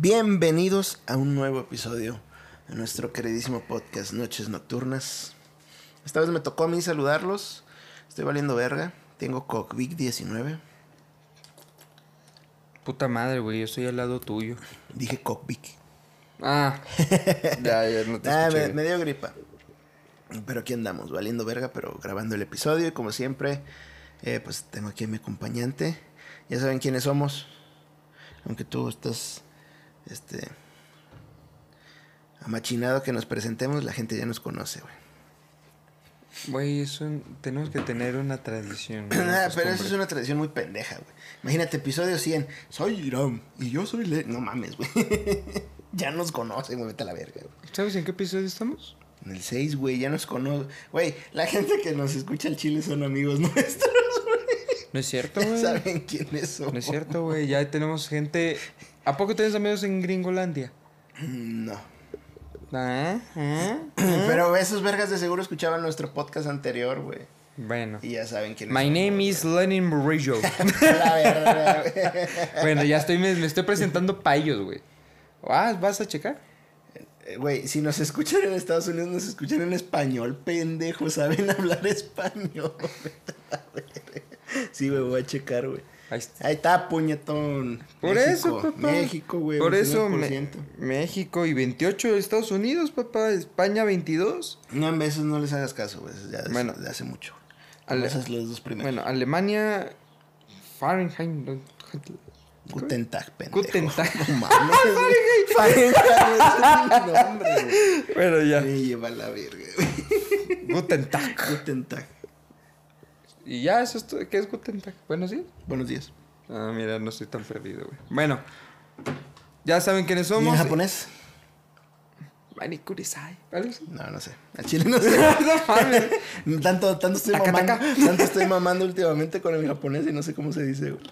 Bienvenidos a un nuevo episodio de nuestro queridísimo podcast Noches Nocturnas. Esta vez me tocó a mí saludarlos. Estoy valiendo verga. Tengo Cockvic 19. Puta madre, güey, yo estoy al lado tuyo. Dije Cockvic. Ah, ya, ya no te Ah, me, me dio gripa. Pero aquí andamos, valiendo verga, pero grabando el episodio. Y como siempre, eh, pues tengo aquí a mi acompañante. Ya saben quiénes somos. Aunque tú estás este amachinado que nos presentemos, la gente ya nos conoce, güey. Güey, eso tenemos que tener una tradición. una Ah, pero eso es una tradición muy pendeja, güey. Imagínate, episodio 100. Soy Irán y yo soy Le... No mames, güey. ya nos conocen, güey. Vete a la verga, güey. ¿Sabes en qué episodio estamos? En el 6, güey, ya nos conocen. Güey, la gente que nos escucha al chile son amigos nuestros, güey. No es cierto, güey. saben quiénes somos. No es cierto, güey. Ya tenemos gente. ¿A poco tienes amigos en Gringolandia? No. Ah, ah. Pero esos vergas de seguro escuchaban nuestro podcast anterior, güey. Bueno. Y ya saben quiénes My somos, name is Lenin Murillo. La güey. bueno, ya estoy, me, me estoy presentando pa' ellos, güey. Ah, ¿vas a checar? Eh, Güey, si nos escuchan en Estados Unidos, nos escuchan en español, pendejo, saben hablar español. sí, güey, voy a checar, güey. Ahí está. Ahí está, puñetón. Por México, eso, papá. México, güey. Por eso, me- 29%. México y 28 Estados Unidos, papá. España 22. No, en veces no les hagas caso, güey. Ya de, Bueno. de hace mucho. Ale- Esas los dos primeros. Bueno, Alemania. Fahrenheit. Guten Tag, pendejo. Guten Tag. No mames. Fahrenheit. Fahrenheit nombre, güey. Bueno, ya. Me lleva la verga, güey. Guten Tag. Guten Tag. Y ya, eso es todo. ¿Qué es Guten Tag? Buenos días. Buenos días. Ah, mira, no estoy tan perdido, güey. Bueno, ya saben quiénes ¿Y somos. en japonés? Mani Kurisai. ¿Vale? No, no sé. Al chile no sé. no. Tanto, tanto estoy Taca, mamando. taca. Tanto estoy mamando últimamente con el japonés y no sé cómo se dice, güey.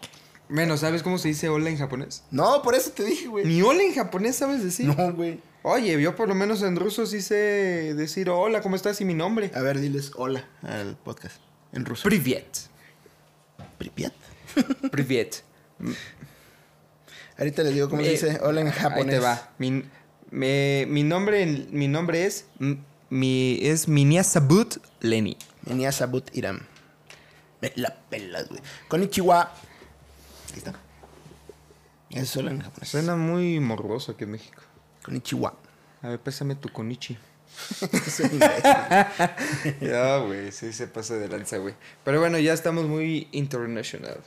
Bueno, ¿sabes cómo se dice hola en japonés? No, por eso te dije, güey. Ni hola en japonés sabes decir. No, güey. Oye, yo por lo menos en ruso sí sé decir hola, ¿cómo estás? Y mi nombre. A ver, diles hola al podcast. En ruso. Privet. Pripiat. Privet. Ahorita les digo cómo se Eh, dice hola en japonés. Ahí te va. Mi, me- mi nombre, mi nombre es mi es Minia Sabut Leni. Venía Sabut Iram. Me la pelas, güey. Konnichiwa. Ahí está. Es hola en japonés. Suena muy morboso aquí en México. Konnichiwa. A ver, pésame tu konichi. ya, güey, sí se pasa de lanza, güey. Pero bueno, ya estamos muy international.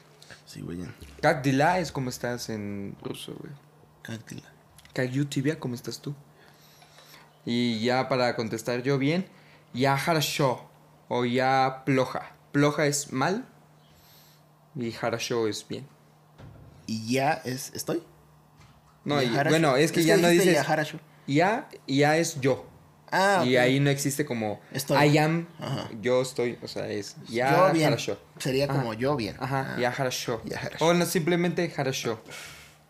Sí, güey. Cactila es como estás en ruso, güey. Cactila. Cactila, ¿cómo estás tú? Y ya para contestar yo bien, ya harasho o ya ploja. Ploja es mal y harasho es bien. ¿Y ya es estoy? No, y, bueno, es que ya no dices. Ya, ya es yo. Ah, Y ahí no existe como Estoy. I am, Ajá. yo estoy, o sea, es ya yo bien. harasho. Sería Ajá. como yo bien. Ajá, Ah. ya harasho. ya harasho. O no, simplemente harasho.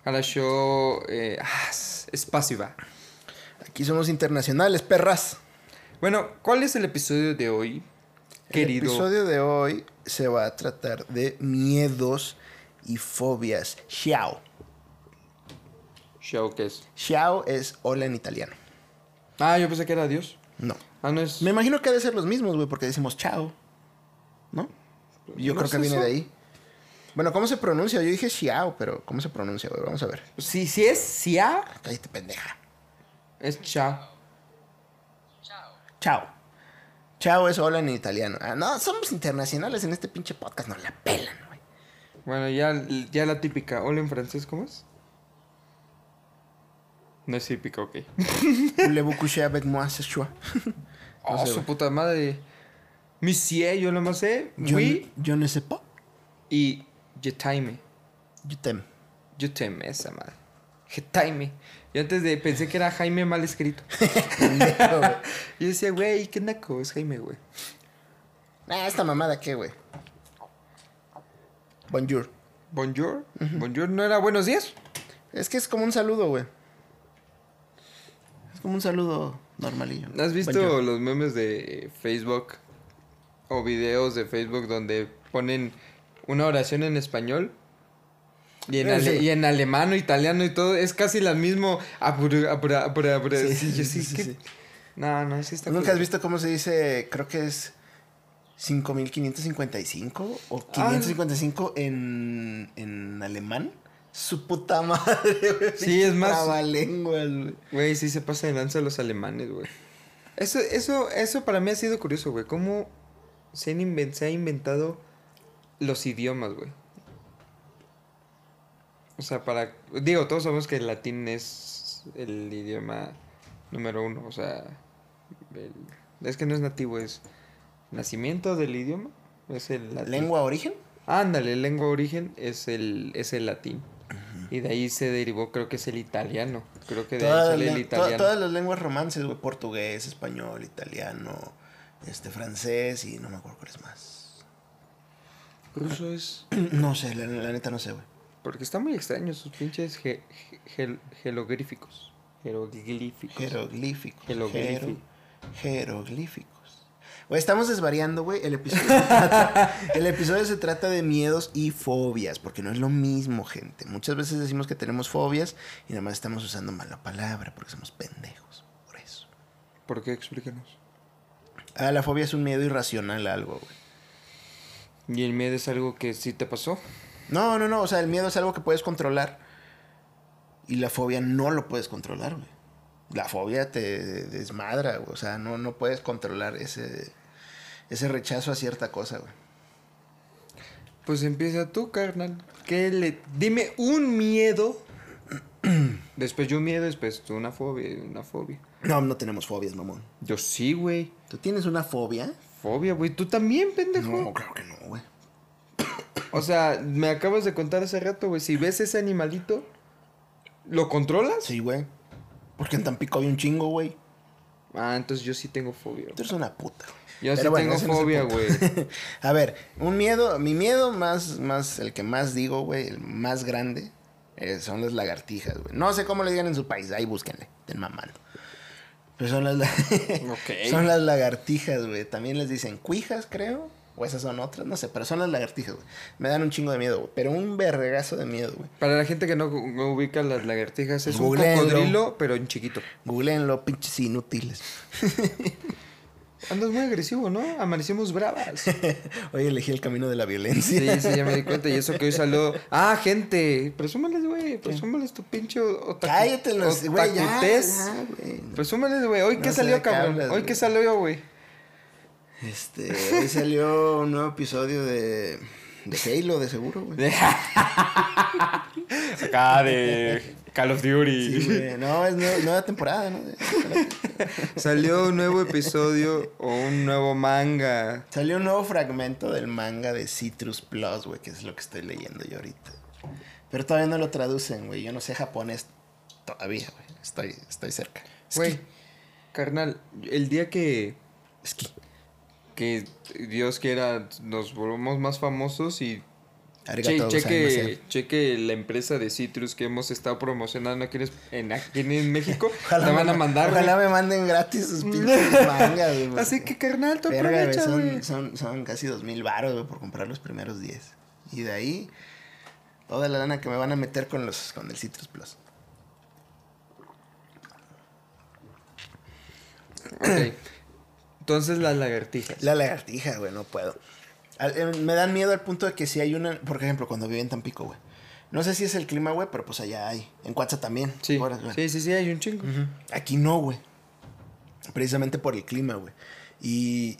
Harasho eh, ah, es pasiva. Aquí somos internacionales, perras. Bueno, ¿cuál es el episodio de hoy, querido? El episodio de hoy se va a tratar de miedos y fobias. Xiao. Show, ¿qué es? Xiao es hola en italiano. Ah, yo pensé que era Dios. No. Ah, no es. Me imagino que ha de ser los mismos, güey, porque decimos chao. ¿No? Yo ¿No creo es que viene eso? de ahí. Bueno, ¿cómo se pronuncia? Yo dije xiao, pero ¿cómo se pronuncia, güey? Vamos a ver. Si, si es Sia, Cállate, pendeja. es Chao. Chao. Chao es hola en italiano. Ah, no, somos internacionales en este pinche podcast. No la pelan, güey. Bueno, ya, ya la típica. Hola en francés, ¿cómo es? No es típica, ok. Oh, sé, su puta madre. Monsieur, yo lo más sé. Yo, Oui yo ne sais pas. y je t'aime. Je t'aime. Yo t'aime, esa madre. Je t'aime. Yo antes de pensé que era Jaime mal escrito. Yo decía, güey, qué naco, es Jaime, güey. Ah, esta mamada, ¿qué, güey? Bonjour. Bonjour. Bonjour no era buenos días. Es que es como un saludo, güey. Es como un saludo normalillo. ¿Has visto Bonjour. los memes de Facebook o videos de Facebook donde ponen una oración en español Y en, ale- y en alemán o italiano y todo, es casi la mismo. Sí. No, no, sí está ¿Nunca cool. has visto cómo se dice? Creo que es 5555 o Ah. 555 en, en alemán. Su puta madre, güey. Sí, es más- Trabalenguas, güey. Güey, sí se pasa de lanza los alemanes, güey. Eso, eso, eso para mí ha sido curioso, güey. Cómo se, han inven- se ha inventado los idiomas, güey. O sea, para... Digo, todos sabemos que el latín es el idioma número uno. O sea, el- es que no es nativo, es nacimiento del idioma. Es el latín. ¿Lengua origen? Ándale, lengua origen es el, es el latín. Y de ahí se derivó, creo que es el italiano. Creo que de ahí sale el le- to- italiano. todas las lenguas romances, güey. Portugués, español, italiano, este, francés y no me acuerdo cuál es más. Ruso es. No sé, la, la neta no sé, güey. Porque está muy extraño sus pinches ge- ge- gel- jeroglíficos. Jeroglíficos. Jeroglíficos. Jeroglífico. Jero- jeroglíficos. Güey, estamos desvariando, güey. El episodio, se trata, el episodio se trata de miedos y fobias, porque no es lo mismo, gente. Muchas veces decimos que tenemos fobias y nada más estamos usando mal la palabra porque somos pendejos. Por eso. ¿Por qué? Explícanos. Ah, la fobia es un miedo irracional a algo, güey. ¿Y el miedo es algo que sí te pasó? No, no, no. O sea, el miedo es algo que puedes controlar. Y la fobia no lo puedes controlar, güey. La fobia te desmadra, güey. O sea, no, no puedes controlar ese, ese rechazo a cierta cosa, güey. Pues empieza tú, carnal. ¿Qué le... Dime un miedo. después yo un miedo, después tú una fobia, una fobia. No, no tenemos fobias, mamón. Yo sí, güey. ¿Tú tienes una fobia? Fobia, güey. Tú también, pendejo. No, claro que no, güey. O sea, me acabas de contar hace rato, güey. Si ves ese animalito, ¿lo controlas? Sí, güey. Porque en Tampico hay un chingo, güey. Ah, entonces yo sí tengo fobia. güey. Tú eres una puta. Yo sí bueno, tengo fobia, güey. A ver, un miedo, mi miedo más, más, el que más digo, güey, el más grande, eh, son las lagartijas, güey. No sé cómo le digan en su país, ahí búsquenle, estén mamando. Pero son las, son las lagartijas, güey. También les dicen cuijas, creo. O esas son otras, no sé, pero son las lagartijas, güey. Me dan un chingo de miedo, güey. Pero un vergazo de miedo, güey. Para la gente que no, no ubica las lagartijas, es un Googleenlo. cocodrilo, pero en chiquito. Googleenlo, pinches inútiles. Andas muy agresivo, ¿no? Amanecimos bravas. Hoy elegí el camino de la violencia. Sí, sí, ya me di cuenta. Y eso que hoy salió. Ah, gente. Presúmales, güey. Presúmales tu pinche otaku. Cállate, los, güey, ya, otakutés. ya, güey. Presúmales, güey. Hoy No qué salió, cabrón. Hoy qué salió, güey. Este, hoy salió un nuevo episodio de, de Halo, de seguro, güey. Acá de Call of Duty. Sí, güey. No, es nue- nueva temporada, ¿no? Salió un nuevo episodio o un nuevo manga. Salió un nuevo fragmento del manga de Citrus Plus, güey, que es lo que estoy leyendo yo ahorita. Pero todavía no lo traducen, güey. Yo no sé japonés todavía, güey. Estoy, estoy cerca. Güey, carnal, el día que, Es que Dios quiera nos volvamos más famosos y che- cheque, cheque la empresa de Citrus que hemos estado promocionando aquí en, aquí en México, Ojalá te van a mandar. Ojalá me manden gratis sus pinches mangas, güey. Así que carnal, tú Verga, güey. son, son, son casi dos mil baros, güey, por comprar los primeros 10. Y de ahí, toda la lana que me van a meter con los con el Citrus Plus. Ok. Entonces las lagartijas. La lagartija, güey, no puedo. Al- eh, me dan miedo al punto de que si hay una, por ejemplo, cuando viví en Tampico, güey. No sé si es el clima, güey, pero pues allá hay. En Cuatza también. Sí, sí, sí, sí, hay un chingo. Aquí no, güey. Precisamente por el clima, güey. Y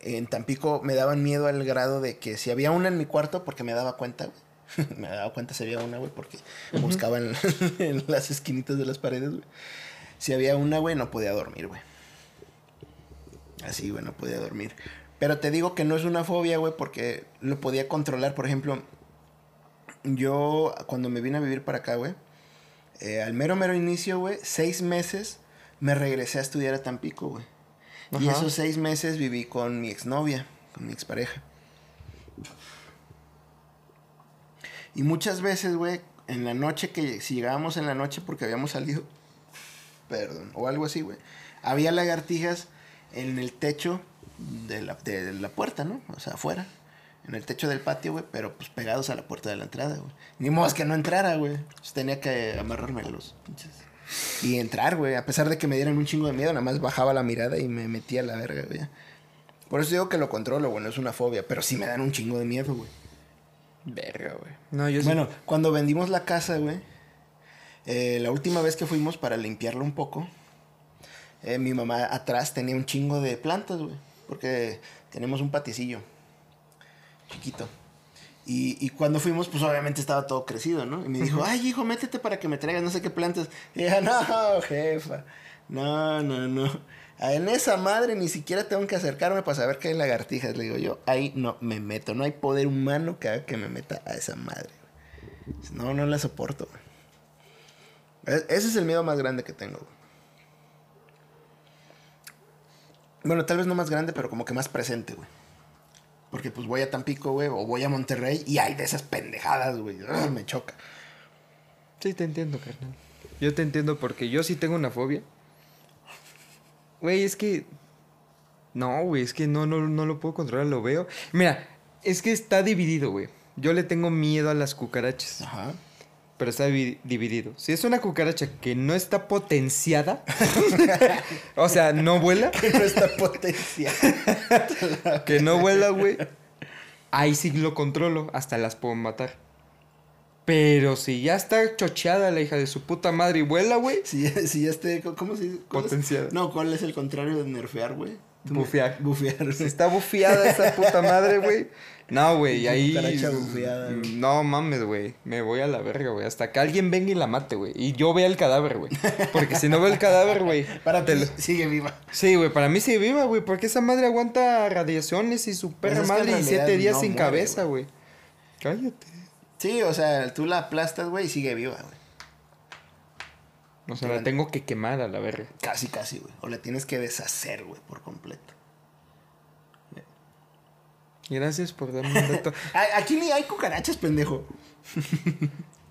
en Tampico me daban miedo al grado de que si había una en mi cuarto, porque me daba cuenta, güey. me daba cuenta si había una, güey, porque buscaba en, en las esquinitas de las paredes, güey. Si había una, güey, no podía dormir, güey. Así, güey, no podía dormir. Pero te digo que no es una fobia, güey, porque lo podía controlar. Por ejemplo, yo cuando me vine a vivir para acá, güey, eh, al mero, mero inicio, güey, seis meses me regresé a estudiar a Tampico, güey. Y esos seis meses viví con mi exnovia, con mi expareja. Y muchas veces, güey, en la noche que, si llegábamos en la noche porque habíamos salido, perdón, o algo así, güey, había lagartijas en el techo de la, de la puerta, ¿no? O sea, afuera. En el techo del patio, güey, pero pues pegados a la puerta de la entrada, güey. Ni modo es que no entrara, güey. Pues, tenía que amarrarme los pinches. Y entrar, güey. A pesar de que me dieran un chingo de miedo, nada más bajaba la mirada y me metía a la verga, güey. Por eso digo que lo controlo, güey. No es una fobia. Pero sí me dan un chingo de miedo, güey. Verga, güey. No, yo sí- Bueno, cuando vendimos la casa, güey, eh, la última vez que fuimos para limpiarla un poco, eh, mi mamá atrás tenía un chingo de plantas, güey, porque tenemos un paticillo chiquito. Y, y cuando fuimos, pues obviamente estaba todo crecido, ¿no? Y me dijo, ay, hijo, métete para que me traigas no sé qué plantas. Y dije, no, jefa, no, no, no. En esa madre ni siquiera tengo que acercarme para saber que hay lagartijas. Le digo yo, ahí no me meto. No hay poder humano que haga que me meta a esa madre. No, no la soporto. E- Ese es el miedo más grande que tengo. güey. Bueno, tal vez no más grande, pero como que más presente, güey. Porque pues voy a Tampico, güey, o voy a Monterrey y hay de esas pendejadas, güey. Me choca. Sí, te entiendo, carnal. Yo te entiendo porque yo sí tengo una fobia. Güey, es que. No, güey, es que no, no, no lo puedo controlar, lo veo. Mira, es que está dividido, güey. Yo le tengo miedo a las cucarachas, Ajá. Pero está divi- dividido. Si es una cucaracha que no está potenciada, o sea, no vuela, No está potencia. que no vuela, güey, ahí sí lo controlo, hasta las puedo matar. Pero si ya está chocheada la hija de su puta madre y vuela, güey, Si, ya- si ya esté, ¿cómo se dice? Potenciada. No, ¿cuál es el contrario de nerfear, güey? Bufear. Bufear. Está bufiada esa puta madre, güey. No, güey, ahí. bufeada, güey. No mames, güey. Me voy a la verga, güey. Hasta que alguien venga y la mate, güey. Y yo vea el cadáver, güey. Porque si no veo el cadáver, güey. Para te ti, lo- sigue viva. Sí, güey, para mí sigue viva, güey. Porque esa madre aguanta radiaciones y su perra Pues madre y siete días no sin muere, cabeza, güey. Cállate. Sí, o sea, tú la aplastas, güey, y sigue viva, güey. O sea, la tengo que quemar a la verga. Casi, casi, güey. O la tienes que deshacer, güey, por completo. Gracias por darme un dato. Aquí ni hay cucarachas, pendejo.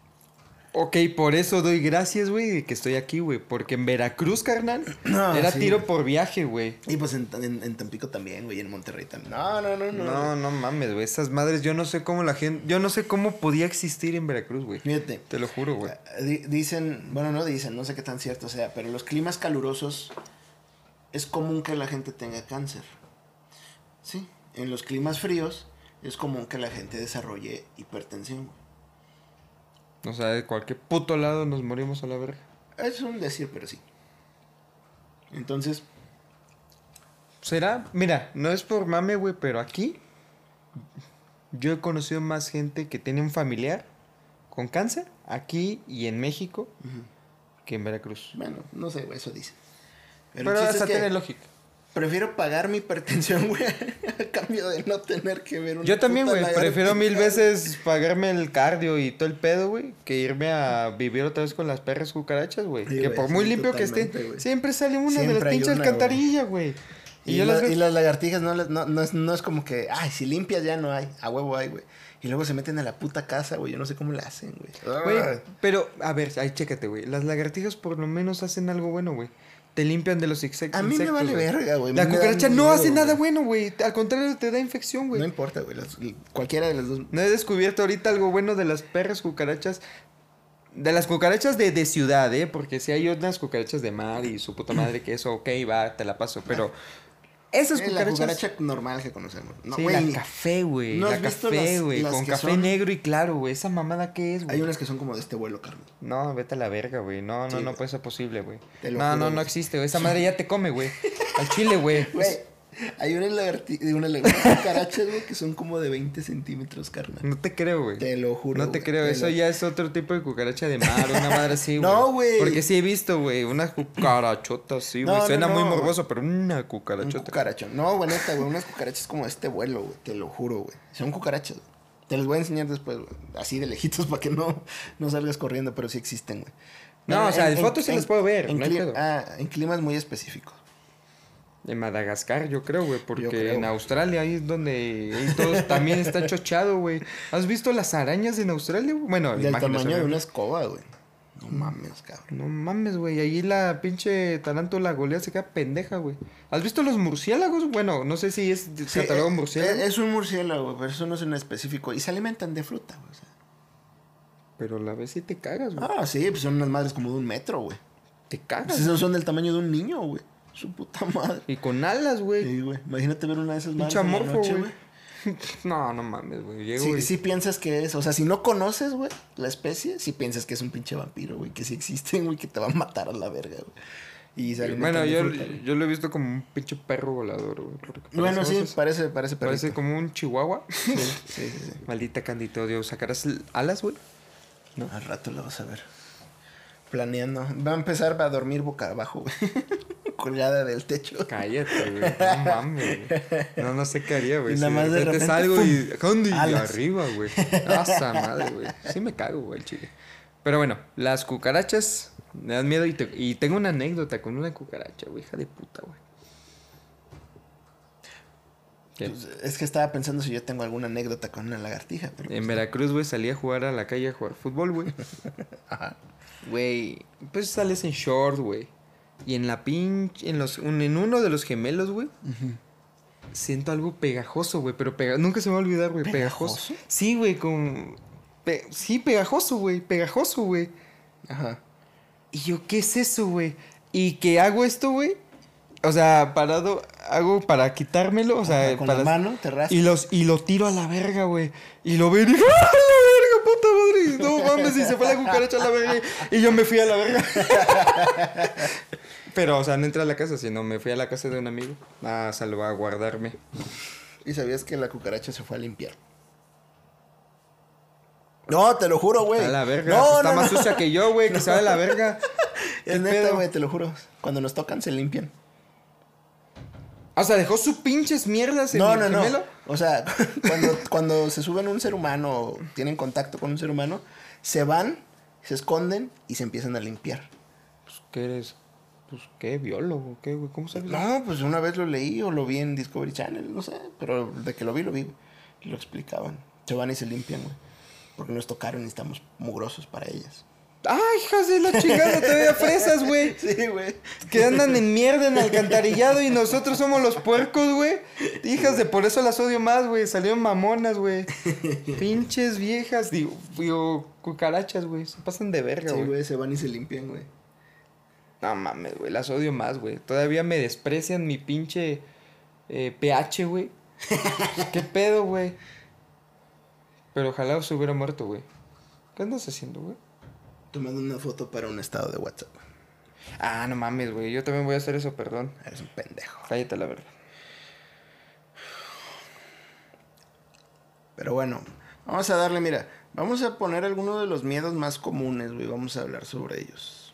Ok, por eso doy gracias, güey, de que estoy aquí, güey. Porque en Veracruz, carnal, No, era sí. tiro por viaje, güey. Y pues en, en- en Tampico también, güey, y en Monterrey también. No, no, no, no. No, no mames, güey. Esas madres, yo no sé cómo la gente. Yo no sé cómo podía existir en Veracruz, güey. Fíjate. Te lo juro, güey. Di- Dicen, bueno, no dicen, no sé qué tan cierto sea, pero los climas calurosos es común que la gente tenga cáncer. Sí, en los climas fríos es común que la gente desarrolle hipertensión. güey. O sea, de cualquier puto lado nos morimos a la verga. Es un decir, pero sí. Entonces, ¿Será? Mira, no es por mame, güey, pero aquí. Yo he conocido más gente que tiene un familiar con cáncer aquí y en México que en Veracruz. bueno, no sé, eso dicen. Pero, chiste hasta es que tiene lógica. Prefiero pagar mi hipertensión, güey, a cambio de no tener que ver una Yo también, güey. Prefiero mil veces pagarme el cardio y todo el pedo, güey, que irme a vivir otra vez con las perras cucarachas, güey. Sí, que por muy sí, limpio que esté, siempre sale una de las pinches alcantarillas, güey. Y, Y, yo la- las veo- y las lagartijas no, no, no, es, no es como que, ay, si limpias ya no hay, a huevo hay, güey. Y luego se meten a la puta casa, güey. Yo no sé cómo le hacen, güey. Güey, Ay. pero, a ver, ahí chécate, güey. Las lagartijas por lo menos hacen algo bueno, güey. Te limpian de los insectos. A mí me vale verga, güey. La cucaracha no miedo, hace nada bueno, güey. Al contrario, te da infección, güey. No No, importa, güey. Cualquiera de las dos. he descubierto ahorita algo bueno de las perras cucarachas. De las cucarachas de, de ciudad, ¿eh? Porque si hay unas cucarachas de mar y su puta madre que eso, ok, va, te la paso. Pero esas Eh, la cucarachas... cucaracha normal que conocemos. No, sí, la café, güey. ¿no la café, güey. Con que café son- negro y claro, güey. ¿Esa mamada qué es, güey? Hay unas que son como de este vuelo, Carmen. No, vete a la verga, güey. No, no, Sí, no puede ser posible, güey. No, juro, no, no existe, güey. Esa madre ya te come, güey. Al chile, güey. Güey, hay unas lagartijas, una cucarachas, güey, que son como de 20 centímetros, carnal. No te creo, güey. Te lo juro. No te creo, te eso lo- ya es otro tipo de cucaracha de mar, una madre así, güey. No, güey. Porque sí he visto, güey, unas cucarachotas, sí, güey. No, no, Suena muy morboso, pero una Un cucarachota. cucarachón. No, güey, neta, güey. Unas cucarachas como de este vuelo, güey. Te lo juro, güey. Son cucarachas, güey. Te los voy a enseñar después, güey. Así de lejitos para que no, no salgas corriendo, pero sí existen, güey. No, o sea, en fotos sí las puedo ver, En no hay cli- pedo. ah, en climas muy específicos. En Madagascar, yo creo, güey, porque creo. en Australia ahí es donde ahí todo también está chochado, güey. ¿Has visto las arañas en Australia? güey? Bueno, Del tamaño de una escoba, güey. No mames, cabrón. No mames, güey. Ahí la pinche tarántula golea se queda pendeja, güey. ¿Has visto los murciélagos? Bueno, no sé si es Sí, catalogado eh, murciélago. Es un murciélago, pero eso no es en específico. Y se alimentan de fruta, güey. o sea. Pero la vez sí te cagas, güey. Ah, sí, pues son unas madres como de un metro, güey. Te Pues cagas. esos son del tamaño de un niño, güey. Su puta madre. Y con alas, güey. Sí, güey. Imagínate ver una de esas madres. Noche, güey. No, no mames, güey. Llego Sí, y- sí piensas que es, o sea, si no conoces, güey, la especie, sí piensas que es un pinche vampiro, güey, que sí existen, güey, que te va a matar a la verga, güey. Y se Bueno, yo, fruta, yo lo he visto como un pinche perro volador, güey. Bueno, parece sí, parece, parece perrito. Parece como un chihuahua. Sí, sí, sí, sí. Maldita canditodio. ¿Sacarás el- alas, güey? No. Al rato lo vas a ver. Planeando. Va a empezar a dormir boca abajo, güey. Colgada del techo. Cállate, güey. No mames, güey. No, no sé qué haría, güey. Si nada más de repente, salgo y... ¿Dónde? Y arriba, güey. Asa madre, güey. Sí me cago, güey, el chile. Pero bueno, las cucarachas me dan miedo y, te- y tengo una anécdota con una cucaracha, güey. Hija de puta, güey. Pues, es que estaba pensando si yo tengo alguna anécdota con una lagartija. Pero En Veracruz, güey, salí a jugar a la calle a jugar fútbol, güey. Ajá. Güey, pues sales en short, güey. Y en la pinche, en los, un- en uno de los gemelos, güey, siento algo pegajoso, güey, pero pega, nunca se me va a olvidar, güey, pegajoso. ¿Pegajoso? Sí, güey, con, pe- sí, pegajoso, güey, pegajoso, güey. Ajá. Y yo, ¿qué es eso, güey? Y que hago esto, güey. O sea, parado, hago para quitármelo, o sea, Ajá, con para... la mano te. Y, los, y lo tiro a la verga, güey. Y lo veo y digo, ¡ah, puta madre! No mames, y se fue la cucaracha a la verga. Y yo me fui a la verga. Pero, o sea, no entré a la casa, sino me fui a la casa de un amigo a salvaguardarme. Y sabías que la cucaracha se fue a limpiar. No, te lo juro, güey. A la verga. No, está no, más no. sucia que yo, güey, que se va de la verga. Es ¿Qué neta, güey, te lo juro. Cuando nos tocan se limpian. O sea, dejó sus pinches mierdas en No, el no, no. gemelo. O sea, cuando, cuando se suben a un ser humano o tienen contacto con un ser humano, se van, se esconden y se empiezan a limpiar. Pues, ¿qué eres? Pues, ¿qué? ¿Biólogo? ¿Qué, güey? ¿Cómo sabes? No, pues una vez lo leí o lo vi en Discovery Channel, no sé. Pero de que lo vi, lo vi. lo explicaban. Se van y se limpian, güey. Porque nos tocaron y estamos mugrosos para ellas. ¡Ay, hijas de la chingada! Te veo fresas, güey. Sí, güey. Que andan en mierda en alcantarillado y nosotros somos los puercos, güey. Hijas de por eso las odio más, güey. Salieron mamonas, güey. Pinches viejas, digo, digo, cucarachas, güey. Se pasan de verga, Sí, güey. güey, se van y se limpian, güey. no mames, güey. Las odio más, güey. Todavía me desprecian mi pinche eh, pH, güey. ¿Qué pedo, güey? Pero ojalá se hubiera muerto, güey. ¿Qué andas haciendo, güey? Tomando una foto para un estado de WhatsApp. Ah, no mames, güey. Yo también voy a hacer eso, perdón. Eres un pendejo. Cállate la verdad. Pero bueno, vamos a darle, mira, vamos a poner algunos de los miedos más comunes, güey. Vamos a hablar sobre ellos.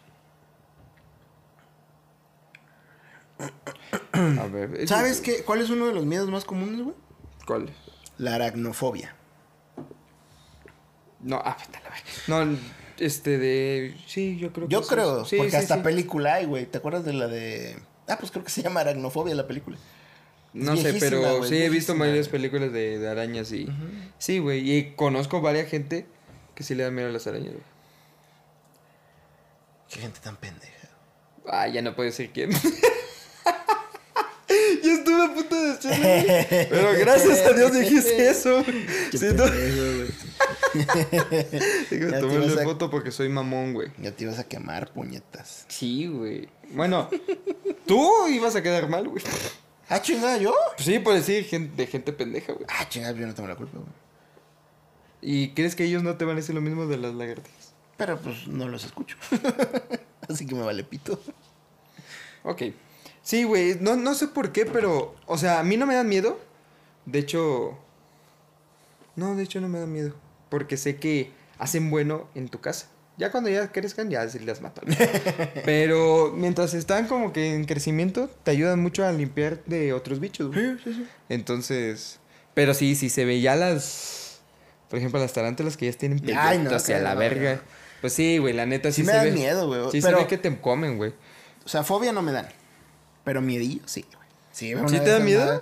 A ver. ¿Sabes qué? ¿Cuál es uno de los miedos más comunes, güey? ¿Cuál? La aracnofobia. No, ah, la. No, este de. Sí, yo creo que Yo creo. Sí, porque sí, hasta sí. película hay, güey. ¿Te acuerdas de la de...? Ah, pues creo que se llama aracnofobia la película. No sé, pero sí he visto varias películas de, de arañas y. Sí, güey. Y conozco varias gente que sí le da miedo a las arañas, güey. Qué gente tan pendeja. Ah, ya no puedo decir quién. Yo estuve a punto de güey. Pero gracias a Dios dijiste eso. Sí, no. Digo, ibas a- foto porque soy mamón, güey. Ya te ibas a quemar, puñetas. Sí, güey. Bueno, tú ibas a quedar mal, güey. Ah, chingada, ¿yo? Pues sí, por decir gente, de gente pendeja, güey. Ah, chingada, yo no tengo la culpa, güey. ¿Y crees que ellos no te van a decir lo mismo de las lagartijas? Pero pues no los escucho. Así que me vale pito. Ok. Sí, güey, no, no sé por qué, pero, o sea, a mí no me dan miedo. De hecho, no, de hecho no me dan miedo. Porque sé que hacen bueno en tu casa. Ya cuando ya crezcan, ya sí las mato. pero mientras están como que en crecimiento, te ayudan mucho a limpiar de otros bichos, güey. sí, sí. Entonces, pero sí, sí se ve ya las, por ejemplo, las tarántulas que ya tienen Ay, no, pelotas y a que la no, verga. no. Pues sí, güey, la neta sí, Sí me se dan ve. miedo, güey. Sí Pero- se ve que te comen, güey. O sea, fobia no me dan. Pero miedillo, sí, güey. Sí, ¿Sí te da miedo?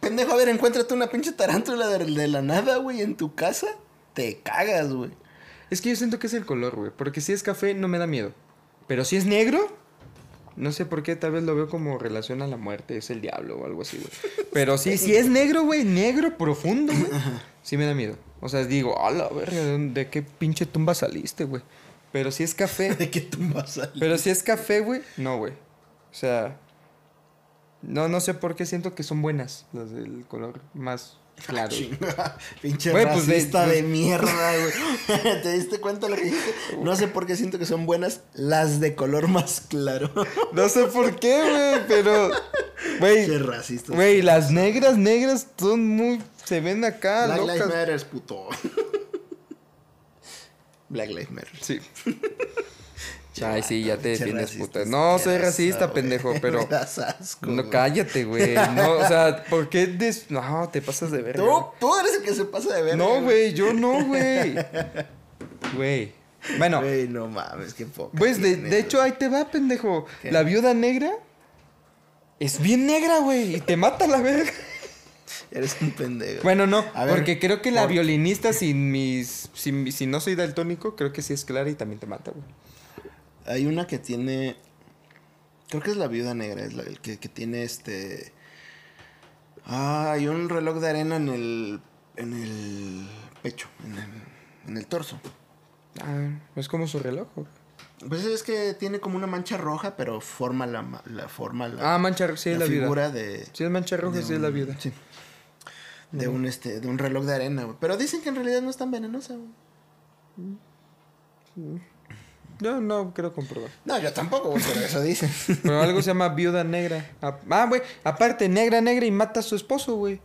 Pendejo, a ver, encuéntrate una pinche tarántula de, de la nada, güey, en tu casa. Te cagas, güey. Es que yo siento que es el color, güey. Porque si es café, no me da miedo. Pero si es negro, no sé por qué, tal vez lo veo como relación a la muerte, es el diablo o algo así, güey. Pero sí, si es negro, güey, negro profundo, güey, sí me da miedo. O sea, digo, a la verga, ¿de, qué pinche tumba saliste, güey? Pero si es café, ¿De qué tumba sale? pero si es café, güey, no, güey. O sea, no, no sé por qué siento que son buenas las del color más claro. güey. Chinga, Pinche Güey, pues, racista de, pues- mierda, güey. ¿Te diste cuenta de lo que dijiste? No sé por qué siento que son buenas las de color más claro. No sé por qué, güey, pero, Qué güey, racista. güey, las negras, negras son muy, se ven acá, Black Lives locas. Matter, puto. Black Lives Matter. Sí. Ay, sí, ya te defiendes, puta. No, soy racista, pendejo, pero... Me das asco, No, cállate, güey. No, o sea, ¿por qué des... No, te pasas de verga. Tú, tú eres el que se pasa de güey. ver. No, güey, yo no, güey. Güey. Bueno, Güey, no mames, qué poco. pues de, de hecho ahí te va, pendejo. ¿Qué? La viuda negra es bien negra, güey, y te mata la verga. Eres un pendejo. Bueno, no, A ver, porque creo que la por- violinista sin mis... sin- si no soy daltónico, creo que sí es clara y también te mata, güey. Hay una que tiene. Creo que es la viuda negra, es la el que, que tiene este. Ah, hay un reloj de arena en el. en el pecho, en el, en el torso. Ah, es como su reloj. Pues es que tiene como una mancha roja, pero forma la, la forma la, Ah, mancha sí, la figura de. Si es mancha roja, sí es la viuda. Sí. De un este, de un reloj de arena, güey. Pero dicen que en realidad no es tan venenosa, güey. Yo no quiero comprobar. No, yo tampoco, güey, pero eso dicen. Pero algo se llama viuda negra. Ah, Ah, güey, aparte, negra, negra y mata a su esposo, güey.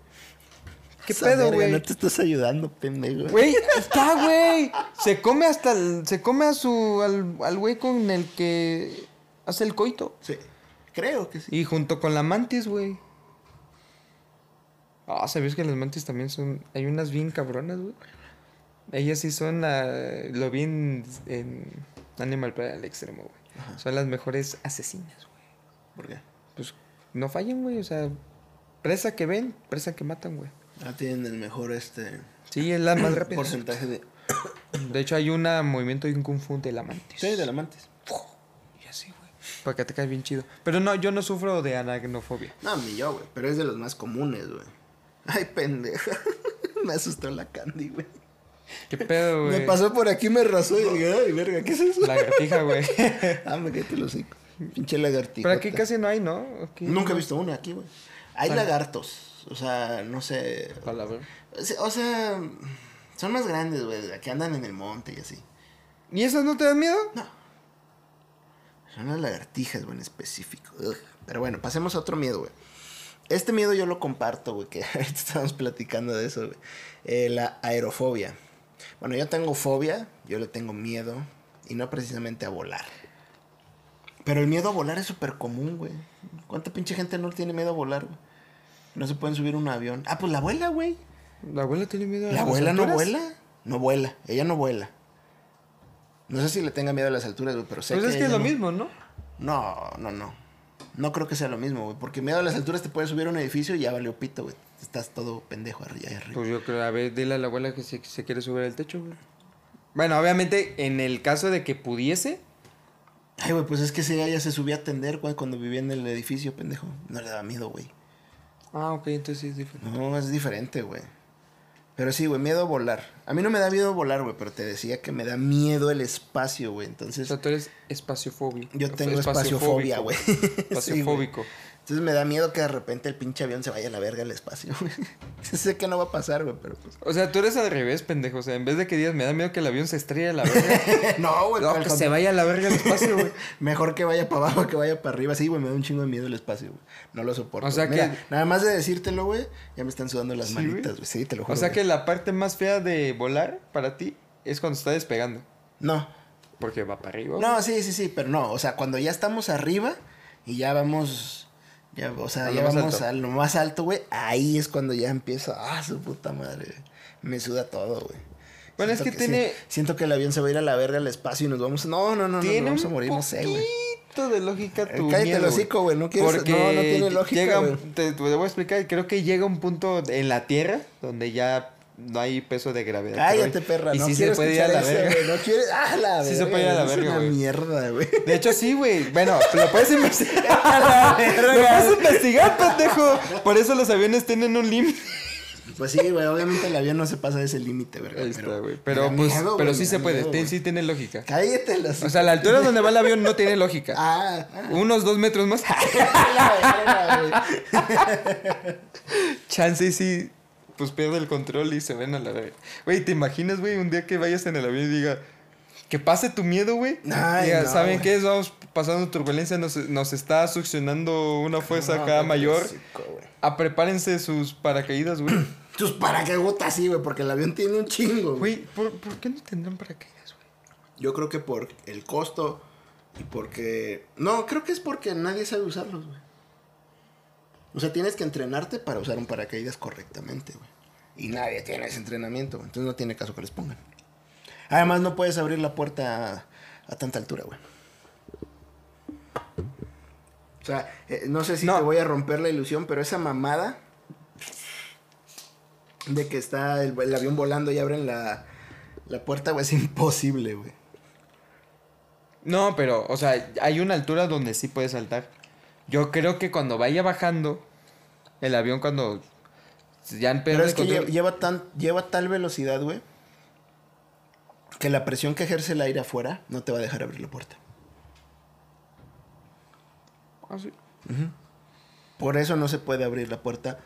¿Qué Esa pedo, güey? No te estás ayudando, pendejo. Güey, está, güey. Se come hasta el- se come a su al, al güey con el que hace el coito. Sí. Creo que sí. Y junto con la mantis, güey. Ah, ¿sabías que las mantis también son hay unas bien cabronas, güey? Ellas sí son la- lo vi en, en Animal Planet al extremo, güey. Son las mejores asesinas, güey. ¿Por qué? Pues no fallan, güey. O sea, presa que ven, presa que matan, güey. Ah, tienen el mejor este Sí, es la más rápida. porcentaje de. De hecho, hay un movimiento de un kung fu de la mantis. Sí, de la mantis. Y así, güey. Para que te caes bien chido. Pero no, yo no sufro de aracnofobia. No, ni yo, güey. Pero es de los más comunes, güey. Ay, pendeja. me asustó la candy, güey. ¿Qué pedo, güey? Me pasó por aquí, me rasó y dije, ay, verga, ¿qué es eso? Lagartija, güey. ah, me quedé los hocico. Pinche lagartija. Pero aquí casi no hay, ¿no? Aquí Nunca he visto una aquí, güey. Hay Ah. lagartos. O sea, no sé. A la ver- O sea, o sea, son más grandes, güey. Que andan en el monte y así. ¿Y esas no te dan miedo? No. Son las lagartijas, güey, en específico. Ugh. Pero bueno, pasemos a otro miedo, güey. Este miedo yo lo comparto, güey, que ahorita estábamos platicando de eso, güey. Eh, la aerofobia. Bueno, yo tengo fobia, yo le tengo miedo, y no precisamente a volar. Pero el miedo a volar es súper común, güey. ¿Cuánta pinche gente no tiene miedo a volar, güey? No se pueden subir a un avión. Ah, pues la abuela, güey. ¿La abuela tiene miedo a ¿La abuela no vuela? No vuela, ella no vuela. No sé si le tenga miedo a las alturas, güey, pero sé Pues que es que es lo no. mismo, ¿no? No, no, no. No creo que sea lo mismo, güey. Porque miedo a las alturas te puedes subir a un edificio y ya valió pito, güey. Estás todo pendejo arriba. arriba. Pues yo creo, a ver, dile a la abuela que se, se quiere subir al techo, güey. Bueno, obviamente, en el caso de que pudiese, Ay, güey, pues es que si ella se subía a atender, güey, cuando vivía en el edificio, pendejo. No le daba miedo, güey. Ah, ok, entonces sí es diferente. No, es diferente, güey. Pero sí, güey, miedo a volar. A mí no me da miedo volar, güey, pero te decía que me da miedo el espacio, güey. O Entonces, sea, tú eres espaciofóbico. yo tengo espaciofobia, güey. Espaciofóbico. Entonces me da miedo que de repente el pinche avión se vaya a la verga al espacio, güey. sé que no va a pasar, güey, pero pues... O sea, tú eres al revés, pendejo. O sea, en vez de que digas, me da miedo que el avión se estrelle a la verga. no, güey. no, que contra- se vaya a la verga al espacio, güey. Mejor que vaya para abajo que vaya para arriba. Sí, güey, me da un chingo de miedo el espacio, güey. No lo soporto. O sea Mira, que- Nada más de decírtelo, güey, ya me están sudando las ¿Sí, manitas, güey? güey. Sí, te lo juro. O sea güey. que la parte más fea de volar para ti es cuando está despegando. No. Porque va para arriba. No, sí, sí, sí, pero no. O sea, cuando ya estamos arriba y ya vamos... Ya, o sea, ya vamos alto. a lo más alto, güey. Ahí es cuando ya empieza... Ah, su puta madre. Me suda todo, güey. Bueno, es que tiene- siento que el avión se va a ir a la verga al espacio y nos vamos... No, no, no, no, nos vamos a morir, no sé, güey. de lógica tu Eh, cállate miedo, el hocico, güey, no quieres- Porque no, no tiene lógica, llega. Te, te voy a explicar, creo que llega un punto en la Tierra donde ya no hay peso de gravedad. Cállate, perra. Y no sí se puede ir a la verga. güey, No quieres. Ah, la Sí se verga, puede ir a la es verga, una güey. mierda, güey. De hecho, sí, güey. Bueno, lo puedes investigar. la lo puedes investigar, pendejo. Por eso los aviones tienen un límite. Pues sí, güey. Obviamente el avión no se pasa de ese límite, verga. Ahí está, pero- güey. me Pero, pues, miedo, pero güey, sí se puede. miedo, güey. sí tiene lógica. Cállate los. O sea, la altura donde va el avión no tiene lógica. Ah, ah. Unos dos metros más. la verga, güey. Chance sí, pues pierde el control y se ven a la verga. Güey, ¿te imaginas, güey, un día que vayas en el avión y diga que pase tu miedo, güey? No, ¿saben qué? Vamos pasando turbulencia, nos, nos está succionando una fuerza No, acá mayor. tóxico, güey. Ah, prepárense sus paracaídas, güey. Tus paracaídas sí, güey, porque el avión tiene un chingo, güey. Güey, ¿por, por qué no tendrán paracaídas, güey? Yo creo que por el costo y porque... No, creo que es porque nadie sabe usarlos, güey. O sea, tienes que entrenarte para usar un paracaídas correctamente, güey. Y nadie tiene ese entrenamiento, güey. Entonces no tiene caso que les pongan. Además, no puedes abrir la puerta a, a tanta altura, güey. O sea, eh, no sé si No. te voy a romper la ilusión, pero esa mamada de que está el, el avión volando y abren la, la puerta, güey, es imposible, güey. No, pero, o sea, hay una altura donde sí puedes saltar. Yo creo que cuando vaya bajando, el avión cuando ya Pero pierde es que lleva, tan, lleva tal velocidad, güey, que la presión que ejerce el aire afuera no te va a dejar abrir la puerta. Ah, sí. Por eso no se puede abrir la puerta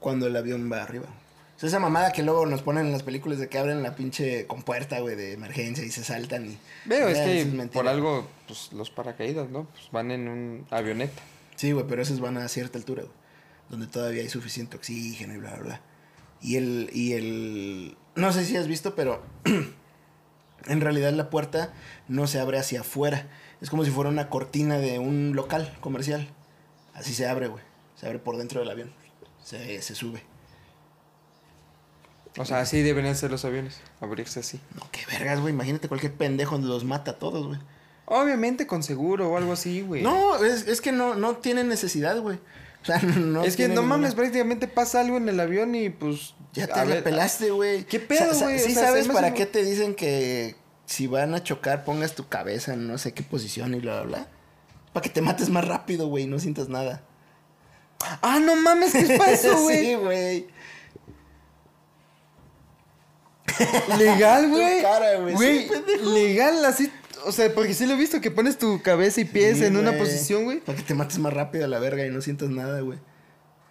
cuando el avión va arriba. Esa mamada que luego nos ponen en las películas de que abren la pinche compuerta, güey, de emergencia y se saltan y... Veo, es que por algo, pues los paracaídas, ¿no? Pues van en un avioneta. Sí, güey, pero esos van a cierta altura, güey. Donde todavía hay suficiente oxígeno y bla, bla, bla. Y el, y el... No sé si has visto, pero... en realidad la puerta no se abre hacia afuera. Es como si fuera una cortina de un local comercial. Así se abre, güey. Se abre por dentro del avión. Se, se sube. O sea, así deberían ser los aviones, abrirse así. No, qué vergas, güey. Imagínate cualquier pendejo los mata a todos, güey. Obviamente con seguro o algo así, güey. No, es, es que no, no tienen necesidad, güey. O sea, no es que no ninguna- mames, prácticamente pasa algo en el avión y pues... Ya te la pelaste, güey. ¿Qué pedo, güey? O ¿Sí sea, sabes para qué te dicen que si van a chocar pongas tu cabeza en no sé qué posición y bla, bla, bla? Para que te mates más rápido, güey, y no sientas nada. Ah, no mames, ¿qué es para eso, güey? sí, güey. Legal, güey. Sí, legal, así. O sea, porque sí lo he visto que pones tu cabeza y pies Sí, en una posición, güey. Para que te mates más rápido a la verga y no sientas nada, güey.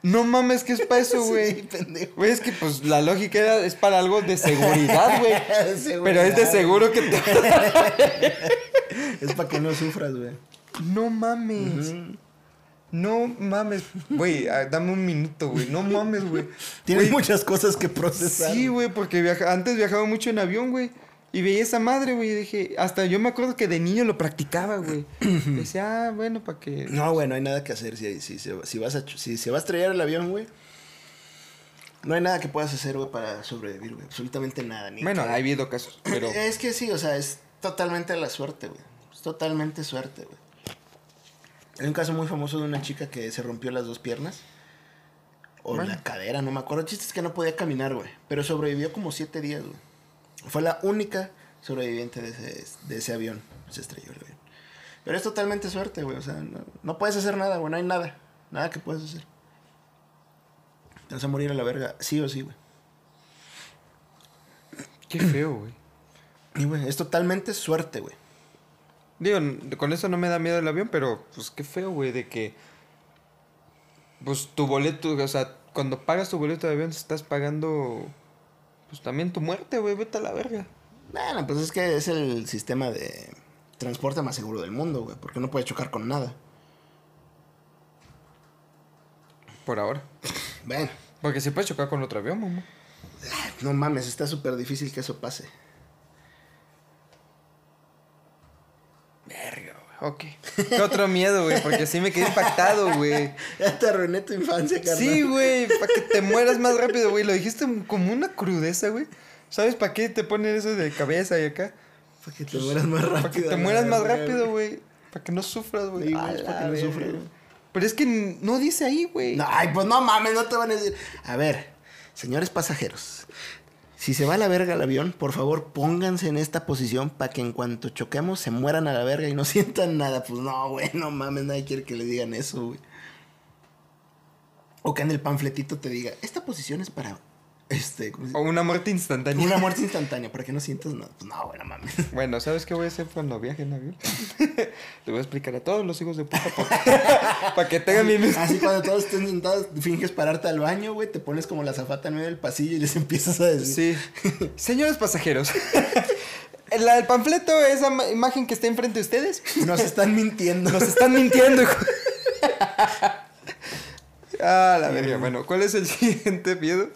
No mames, ¿qué es para eso, güey? Sí, pendejo. Güey, es que pues la lógica era, es para algo de seguridad, güey. Seguridad. Pero es de seguro que te... Es para que no sufras, güey. No mames. No mames. Güey, ah, dame un minuto, güey. No mames, güey. Tienes muchas cosas que procesar. Sí, güey, porque viaja- antes viajaba mucho en avión, güey. Y veía esa madre, güey. Y dije, hasta yo me acuerdo que de niño lo practicaba, güey. Decía, ah, bueno, para que. No, güey, no hay nada que hacer si, si, si, vas a, si se va a estrellar el avión, güey. No hay nada que puedas hacer, güey, para sobrevivir, güey. Absolutamente nada. Ni Bueno, que- ha habido casos, pero. Es que sí, o sea, es totalmente la suerte, güey. Es totalmente suerte, güey. Hay un caso muy famoso de una chica que se rompió las dos piernas. O Bueno. la cadera, no me acuerdo. El chiste es que no podía caminar, güey. Pero sobrevivió como siete días, güey. Fue la única sobreviviente de ese, de ese avión. Se estrelló el avión. Pero es totalmente suerte, güey. O sea, no, no puedes hacer nada, güey. No hay nada. Nada que puedes hacer. Te vas a morir a la verga. Sí o sí, güey. Qué feo, güey. Y, güey, es totalmente suerte, güey. Digo, con eso no me da miedo el avión, pero pues qué feo, güey, de que. Pues tu boleto, o sea, cuando pagas tu boleto de avión estás pagando. Pues también tu muerte, güey, vete a la verga. Bueno, pues es que es el sistema de transporte más seguro del mundo, güey. Porque no puedes chocar con nada. Por ahora. Bueno, Porque si puedes chocar con otro avión, mamá. no mames, está súper difícil que eso pase. Verga. Ok. Qué otro miedo, güey, porque sí me quedé impactado, güey. Ya te arruiné tu infancia, carnal. Sí, güey, para que te mueras más rápido, güey. Lo dijiste como una crudeza, güey. ¿Sabes para qué te ponen eso de cabeza y acá? Para que te mueras más rápido. Para que te mueras más rápido, güey. Para que no sufras, güey. Para que no sufras, güey. Pero es que no dice ahí, güey. No, ay, pues no mames, no te van a decir. A ver, señores pasajeros. Si se va a la verga el avión, por favor pónganse en esta posición para que en cuanto choquemos se mueran a la verga y no sientan nada. Pues no, güey, no mames, nadie quiere que le digan eso, güey. O que en el panfletito te diga, esta posición es para este. O una muerte instantánea. Una muerte instantánea, para que no sientas nada. Pues no, güey, no mames. Bueno, ¿sabes qué voy a hacer cuando viaje en avión? Le voy a explicar a todos los hijos de puta para que tengan mi. Así cuando todos estén sentados, finges pararte al baño, güey, te pones como la zafata en medio del pasillo y les empiezas a decir. Sí. Señores pasajeros, la del panfleto, esa ma- imagen que está enfrente de ustedes, Nos están mintiendo. nos están mintiendo, hijo. Ah, la verga. Bueno, ¿cuál es el siguiente miedo?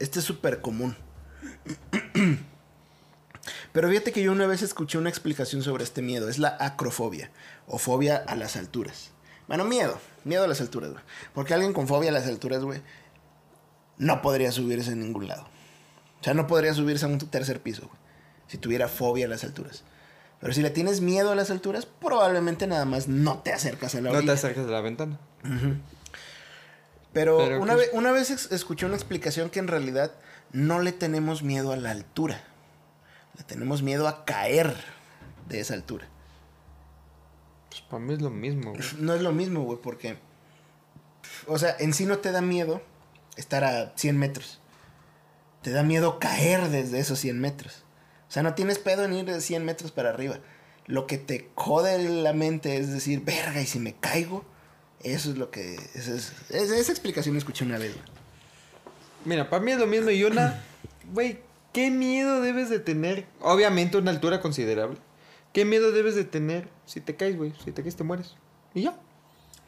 Este es súper común. Pero fíjate que yo una vez escuché una explicación sobre este miedo. Es la acrofobia o fobia a las alturas. Bueno, miedo. Miedo a las alturas, güey. Porque alguien con fobia a las alturas, güey, no podría subirse en ningún lado. O sea, no podría subirse a un tercer piso, güey. Si tuviera fobia a las alturas. Pero si le tienes miedo a las alturas, probablemente nada más no te acercas a la No te orilla. acerques de la ventana. Pero, Pero una, ¿qué- vez, una vez escuché una explicación que en realidad no le tenemos miedo a la altura. Le tenemos miedo a caer de esa altura. Pues para mí es lo mismo, güey. No es lo mismo, güey, porque... O sea, en sí no te da miedo estar a 100 metros. Te da miedo caer desde esos 100 metros. O sea, no tienes pedo en ir de 100 metros para arriba. Lo que te jode la mente es decir, verga, ¿y si me caigo? Eso es lo que... Esa, es- esa- explicación la escuché una vez, güey. Mira, para mí es lo mismo. Y una, güey, ¿qué miedo debes de tener? Obviamente una altura considerable. ¿Qué miedo debes de tener si te caes, güey? Si te caes, te mueres. Y ya.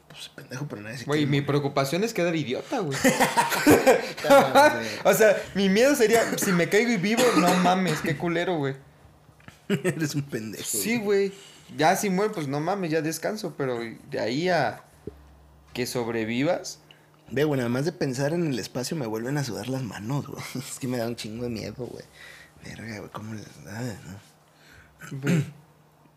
Pues pendejo, pero nadie se Güey, mi preocupación es quedar idiota, güey. o sea, mi miedo sería, si me caigo y vivo, no mames, qué culero, güey. Eres un pendejo. Sí, güey. Ya si muero, pues no mames, ya descanso. Pero de ahí a que sobrevivas. Ve, güey, nada más de pensar en el espacio me vuelven a sudar las manos, güey. Es que me da un chingo de miedo, güey. Verga, güey, cómo les da, ¿no?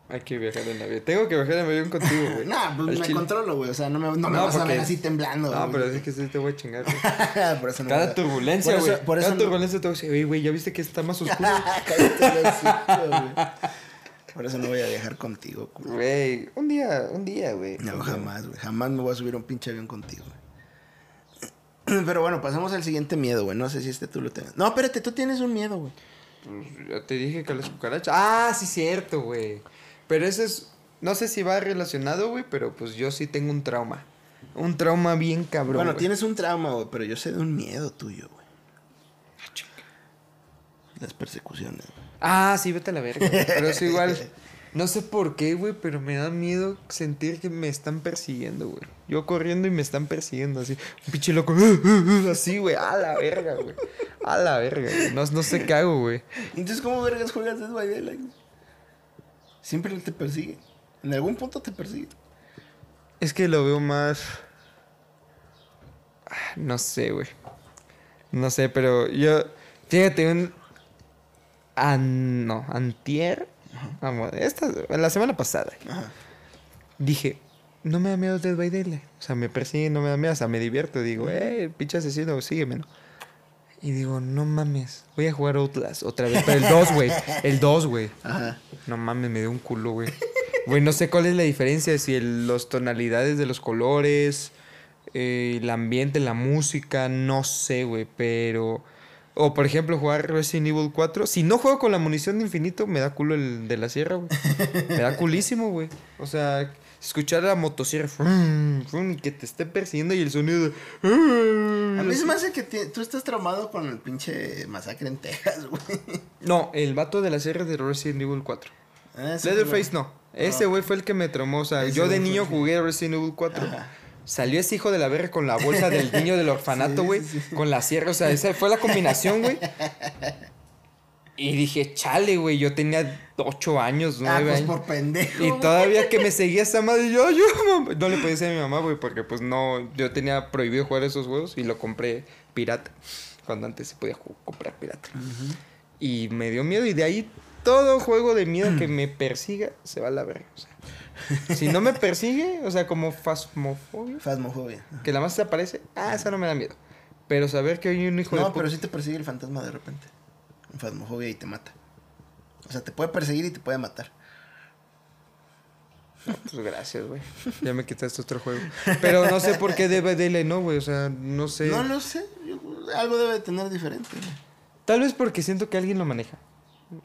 Hay que viajar en avión. Tengo que viajar en avión contigo, güey. No, pues me chile. controlo, güey. O sea, no me, no me No, vas a ver así temblando. No, güey. pero es que sí te voy a chingar, güey. por eso no Cada turbulencia, por eso- güey. Por eso, Cada no- turbulencia te voy a decir, "Oye, güey, ¿ya viste que está más oscuro? Cállate güey. Por eso no voy a viajar contigo, culo. Güey, un día, un día, güey. No, jamás, güey. Jamás me voy a subir a un pinche avión contigo, güey. Pero bueno, pasamos al siguiente miedo, güey. No sé si este tú lo tengas. No, espérate, tú tienes un miedo, güey. Pues, ya te dije que las cucarachas. Ah, sí, cierto, güey. Pero ese es. No sé si va relacionado, güey, pero pues yo sí tengo un trauma. Un trauma bien cabrón. bueno, güey. tienes un trauma, güey, pero yo sé de un miedo tuyo, güey. Las persecuciones. Ah, sí, vete a la verga. güey. Pero es igual. No sé por qué, güey, pero me da miedo sentir que me están persiguiendo, güey. Yo corriendo y me están persiguiendo así. Un pinche loco. Así, güey. A la verga, güey. A la verga, güey. No, no sé qué hago, güey. Entonces, ¿cómo vergas juegas Dead by Daylight? Siempre te persigue. En algún punto te persigue. Es que lo veo más. Ah, No sé, güey. No sé, pero yo. Fíjate, un. An... No, Antier. Vamos, esta. La semana pasada. Ajá. Dije, no me da miedo Dead by Daylight. O sea, me persigue, no me da miedo. O sea, me divierto. Digo, eh, pinche asesino, sígueme, ¿no? Y digo, no mames. Voy a jugar Outlast otra vez. Pero el 2, güey. El 2, güey. No mames, me dio un culo, güey. Güey, no sé cuál es la diferencia, si los tonalidades de los colores, eh, el ambiente, la música, no sé, güey, pero... O, por ejemplo, jugar Resident Evil 4. Si no juego con la munición de infinito, me da culo el de la sierra, güey. Me da culísimo, güey. O sea, escuchar la motosierra frum, que te esté persiguiendo y el sonido de... A mí se me hace que ti- tú estás traumado con el pinche masacre en Texas, güey. No, el vato de la sierra de Resident Evil 4. Ah, Leatherface no. Ese güey fue el que me traumó. O sea, Ese yo de niño jugué Resident Evil 4. Ajá. Salió ese hijo de la verga con la bolsa del niño del orfanato, güey. sí, sí. Con la sierra. O sea, esa fue la combinación, güey. Y dije, chale, güey. Yo tenía 8 años, Ah, 9 pues años. por pendejo. Y todavía que me seguía esa madre, yo, yo, mamá. No le podía decir a mi mamá, güey, porque pues no, yo tenía prohibido jugar esos juegos y lo compré pirata. Cuando antes se podía comprar pirata. Y me dio miedo y de ahí todo juego de miedo que me persiga se va a la verga. O sea, si no me persigue, o sea, como fasmofobia, Fasmofobia. que la más se aparece, ah, esa no me da miedo. Pero saber que hay un hijo de No, pero sí te persigue el fantasma de repente. Fasmofobia y te mata. O sea, te puede perseguir y te puede matar. Pues gracias, güey. Ya me quitaste otro juego. Pero no sé por qué DVD no, güey. O sea, no sé. No, no sé. yo- algo debe de tener diferente. Tal vez porque siento que alguien lo maneja.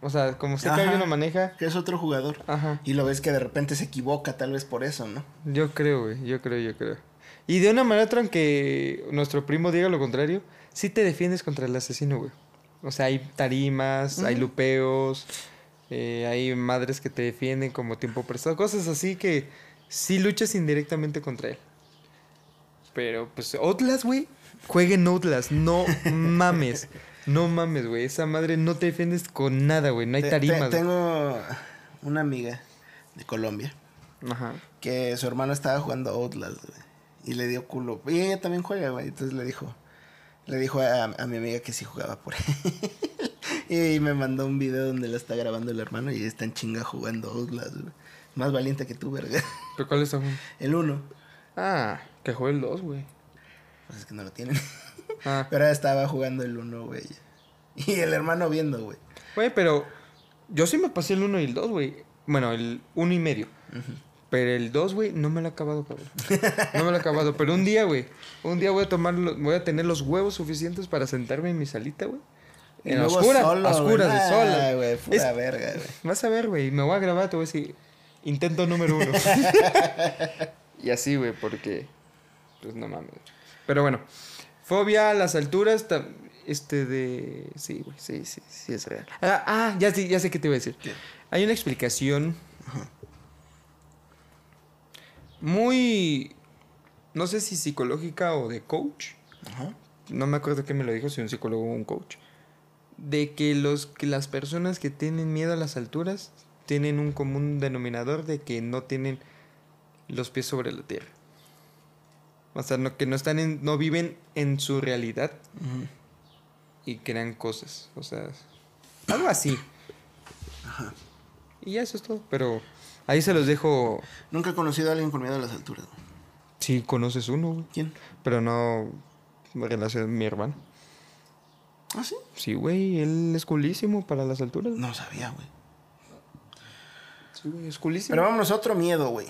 O sea, como sé que Ajá. alguien lo maneja. Que es otro jugador. Ajá. Y lo ves que de repente se equivoca, tal vez por eso, ¿no? Yo creo, güey. Yo creo, yo creo. Y de una manera otra, aunque nuestro primo diga lo contrario, sí te defiendes contra el asesino, güey. O sea, hay tarimas, hay Ujú. lupeos, eh, hay madres que te defienden como tiempo prestado, cosas así que sí luchas indirectamente contra él. Pero, pues, Outlast, güey, jueguen Outlast, no mames. No mames, güey. Esa madre no te defiendes con nada, güey. No hay Te- te- tarimas. güey. tengo una amiga de Colombia Ajá. que su hermano estaba jugando Outlast, güey. Y le dio culo. Y ella también juega, güey. Entonces le dijo, le dijo a, a mi amiga que sí jugaba por él. y me mandó un video donde la está grabando el hermano y está en chinga jugando Outlast, güey. Más valiente que tú, verga. ¿Pero cuál es el El uno. Ah, que juegue el 2, güey. Pues es que no lo tienen. Ah. Pero estaba jugando el uno, güey. Y el hermano viendo, güey. Güey, pero yo sí me pasé el 1 y el 2, güey. Bueno, el 1 y medio. Pero el 2, güey, no me lo he acabado, cabrón. No me lo he acabado. Pero un día, güey. Un día voy a tomar, voy a tener los huevos suficientes para sentarme en mi salita, güey. En luego oscura, solo, oscuras, de sola. güey, pura Es- verga, güey. Vas a ver, güey. Me voy a grabar, te voy a decir. Intento número uno. y así, güey, porque. Pues no mames. Pero bueno. Fobia a las alturas. Este de. Sí, güey. Sí, sí, sí es real. Ah, ah, ya, ya sé qué te iba a decir. ¿Qué? Hay una explicación. Muy. No sé si psicológica o de coach. Ajá. No me acuerdo qué me lo dijo, si un psicólogo o un coach. De que, los, que las personas que tienen miedo a las alturas tienen un común denominador de que no tienen los pies sobre la tierra. O sea, no, que no están en, no viven en su realidad y crean cosas. O sea, algo así. Y ya eso es todo. Pero ahí se los dejo. Nunca he conocido a alguien con miedo a las alturas. Si conoces uno, güey. ¿Quién? Pero no relación mi hermano. ¿Ah, sí? Sí, güey, él es culísimo para las alturas. No sabía, güey. Sí, güey, es culísimo. Pero vámonos a otro miedo, güey.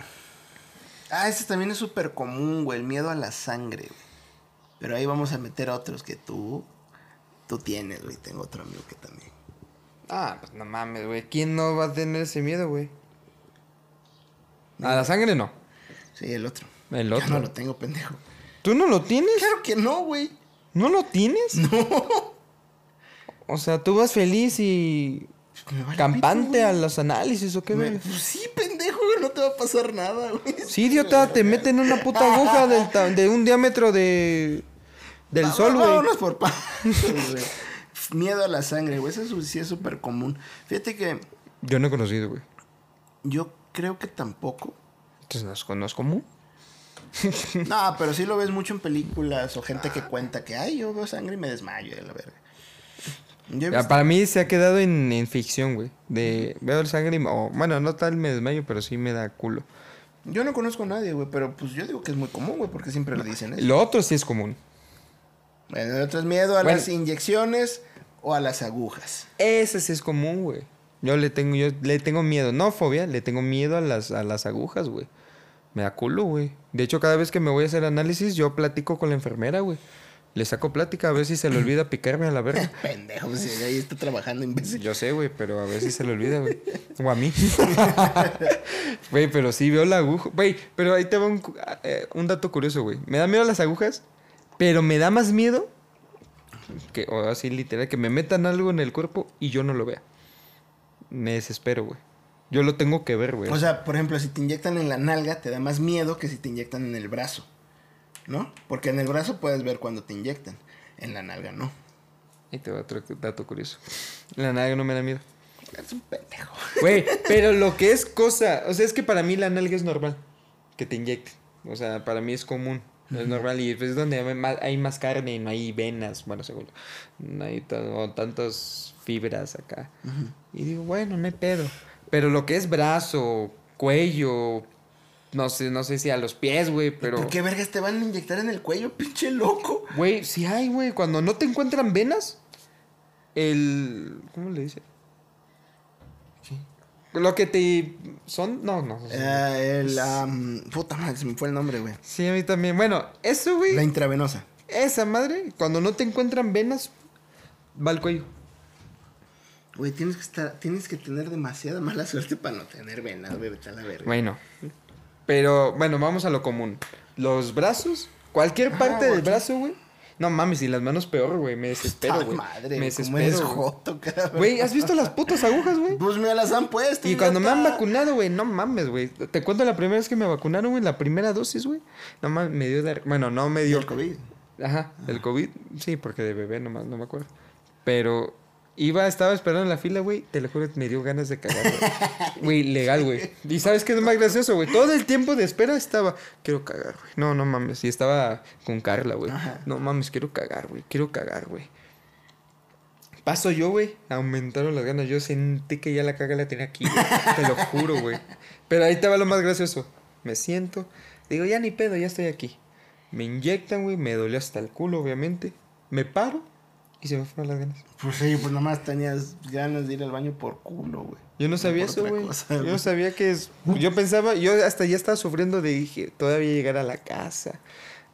Ah, ese también es súper común, güey. El miedo a la sangre, güey. Pero ahí vamos a meter a otros que tú... Tú tienes, güey. Tengo otro amigo que también. Ah, pues no mames, güey. ¿Quién no va a tener ese miedo, güey? A la sangre no. Sí, el otro. El Yo otro. no lo tengo, pendejo. ¿Tú no lo tienes? Claro que no, güey. ¿No lo tienes? No. O sea, tú vas feliz y vale campante pito, a los análisis o qué, Me-. Pues sí, pendejo. No te va a pasar nada, güey. Sí, idiota, te meten una puta aguja del de un diámetro de... Del Va- sol, va- güey. Vámonos por güey. Miedo a la sangre, güey. Eso sí es súper común. Fíjate que Yo no he conocido, güey. yo creo que tampoco. Entonces no es, no es común. No, pero sí lo ves mucho en películas o gente que cuenta que, ay, yo veo sangre y me desmayo de la verga. Yo, he Ya, visto- para mí se ha quedado en, en ficción, güey. De veo el sangre y... me- o, bueno, no tal me desmayo, pero sí me da culo. yo no conozco a nadie, güey, pero pues yo digo que es muy común, güey, porque siempre le dicen eso. Lo otro sí es común. Bueno, el otro es miedo a Bueno. las inyecciones o a las agujas. Ese sí es común, güey. Yo le tengo, yo le tengo miedo, no fobia, le tengo miedo a las, a las agujas, güey. Me da culo, güey. De hecho, cada vez que me voy a hacer análisis, yo platico con la enfermera, güey. Le saco plática a ver si se le olvida picarme a la verga. Pendejo, pues, ahí está trabajando imbécil. Yo sé, güey, pero a ver si se le olvida, güey. O a mí. Güey, pero sí veo la aguja. Güey, pero ahí te va un, eh, un dato curioso, güey. Me da miedo las agujas, pero me da más miedo que, o así literal, que me metan algo en el cuerpo y yo no lo vea. Me desespero, güey. Yo lo tengo que ver, güey. O sea, por ejemplo, si te inyectan en la nalga, te da más miedo que si te inyectan en el brazo. ¿No? Porque en el brazo puedes ver cuando te inyectan. En la nalga no. Ahí te va otro dato curioso. La nalga no me da miedo. Es un pendejo. Güey, pero lo que es cosa, o sea, es que para mí la nalga es normal que te inyecten. O sea, para mí es común, es normal y pues, es donde hay más, carne y no hay venas, bueno, seguro. No hay tantas fibras acá. Y digo, bueno, no hay pedo. Pero lo que es brazo, cuello, No sé, no sé si a los pies, güey, pero. ¿Por qué vergas te van a inyectar en el cuello, pinche loco? Güey, sí hay, güey. Cuando no te encuentran venas, el. ¿Cómo le dice? Lo que te. ¿Son? No, no. Eh, el. am, puta madre, se me fue el nombre, güey. Sí, a mí también. Bueno, eso, güey. La intravenosa. Esa madre, cuando no te encuentran venas, va al cuello. Güey, tienes que estar, tienes que tener demasiada mala suerte para no tener venas, güey, vete a la verga. Bueno. Pero, bueno, vamos a lo común. Los brazos, cualquier Ah, parte del brazo, güey. No mames, y las manos peor, güey. Me desespero, güey. madre, Me ¿cómo eres desespero. güey. joto? Güey, ¿has visto las putas agujas, güey? Pues me las han puesto. Y cuando me han vacunado, güey, no mames, güey. Te cuento la primera vez que me vacunaron, güey, la primera dosis, güey. No mames, me dio de... Bueno, no me dio... el COVID. Ajá, el COVID. Sí, porque de bebé nomás, no me acuerdo. Pero iba, estaba esperando en la fila, güey. Te lo juro, me dio ganas de cagar, güey. Legal, güey. Y sabes qué es más gracioso, güey. Todo el tiempo de espera estaba, quiero cagar, güey. No, no mames. Y estaba con Carla, güey. No mames, quiero cagar, güey. Quiero cagar, güey. Paso yo, güey. Aumentaron las ganas. Yo sentí que ya la caga la tenía aquí, güey. Te lo juro, güey. Pero ahí te va lo más gracioso. Me siento. Digo, ya ni pedo, ya estoy aquí. Me inyectan, güey. Me dolió hasta el culo, obviamente. Me paro y se me fueron las ganas. Pues sí, pues nomás tenías ganas de ir al baño por culo, güey. Yo no sabía eso, güey. Yo no sabía que es. Yo pensaba, yo hasta ya estaba sufriendo de dije, todavía llegar a la casa.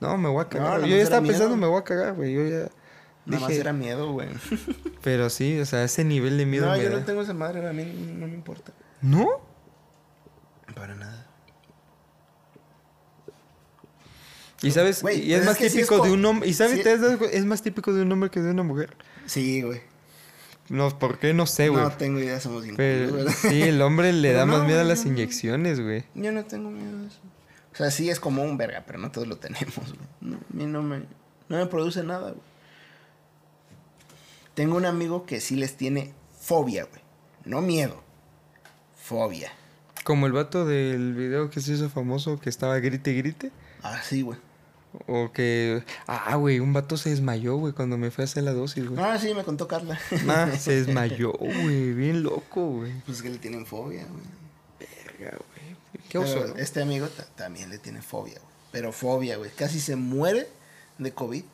No, me voy a cagar. yo ya estaba miedo. pensando, me voy a cagar, güey. Yo ya. Nada más era miedo, güey. Pero sí, o sea, ese nivel de miedo No, me yo da. no tengo esa madre, a mí no me importa. ¿No? Para nada. Y sabes, y es es más sí es típico de un hombre. Y sabes, sí- ¿Te has dado cu- es más típico de un hombre que de una mujer. Sí, güey. No, ¿por qué? No sé, güey. No tengo idea, somos Pero sí, el hombre le da más no, miedo a las inyecciones, güey. Yo no tengo miedo de eso. O sea, sí es como un verga, pero no todos lo tenemos, güey. No, a mí no me, no me produce nada, güey. Tengo un amigo que sí les tiene fobia, güey. No miedo. Fobia. Como el vato del video que se hizo famoso que estaba grite y grite. Así, güey. O que. Ah, güey, un vato se desmayó, güey, cuando me fue a hacer la dosis, güey. Ah, sí, me contó Carla. Ah, se desmayó, güey, bien loco, güey. Pues que le tienen fobia, güey. Verga, güey. Qué Pero oso, ¿no? Este amigo ta- también le tiene fobia, güey. Pero fobia, güey. Casi se muere de COVID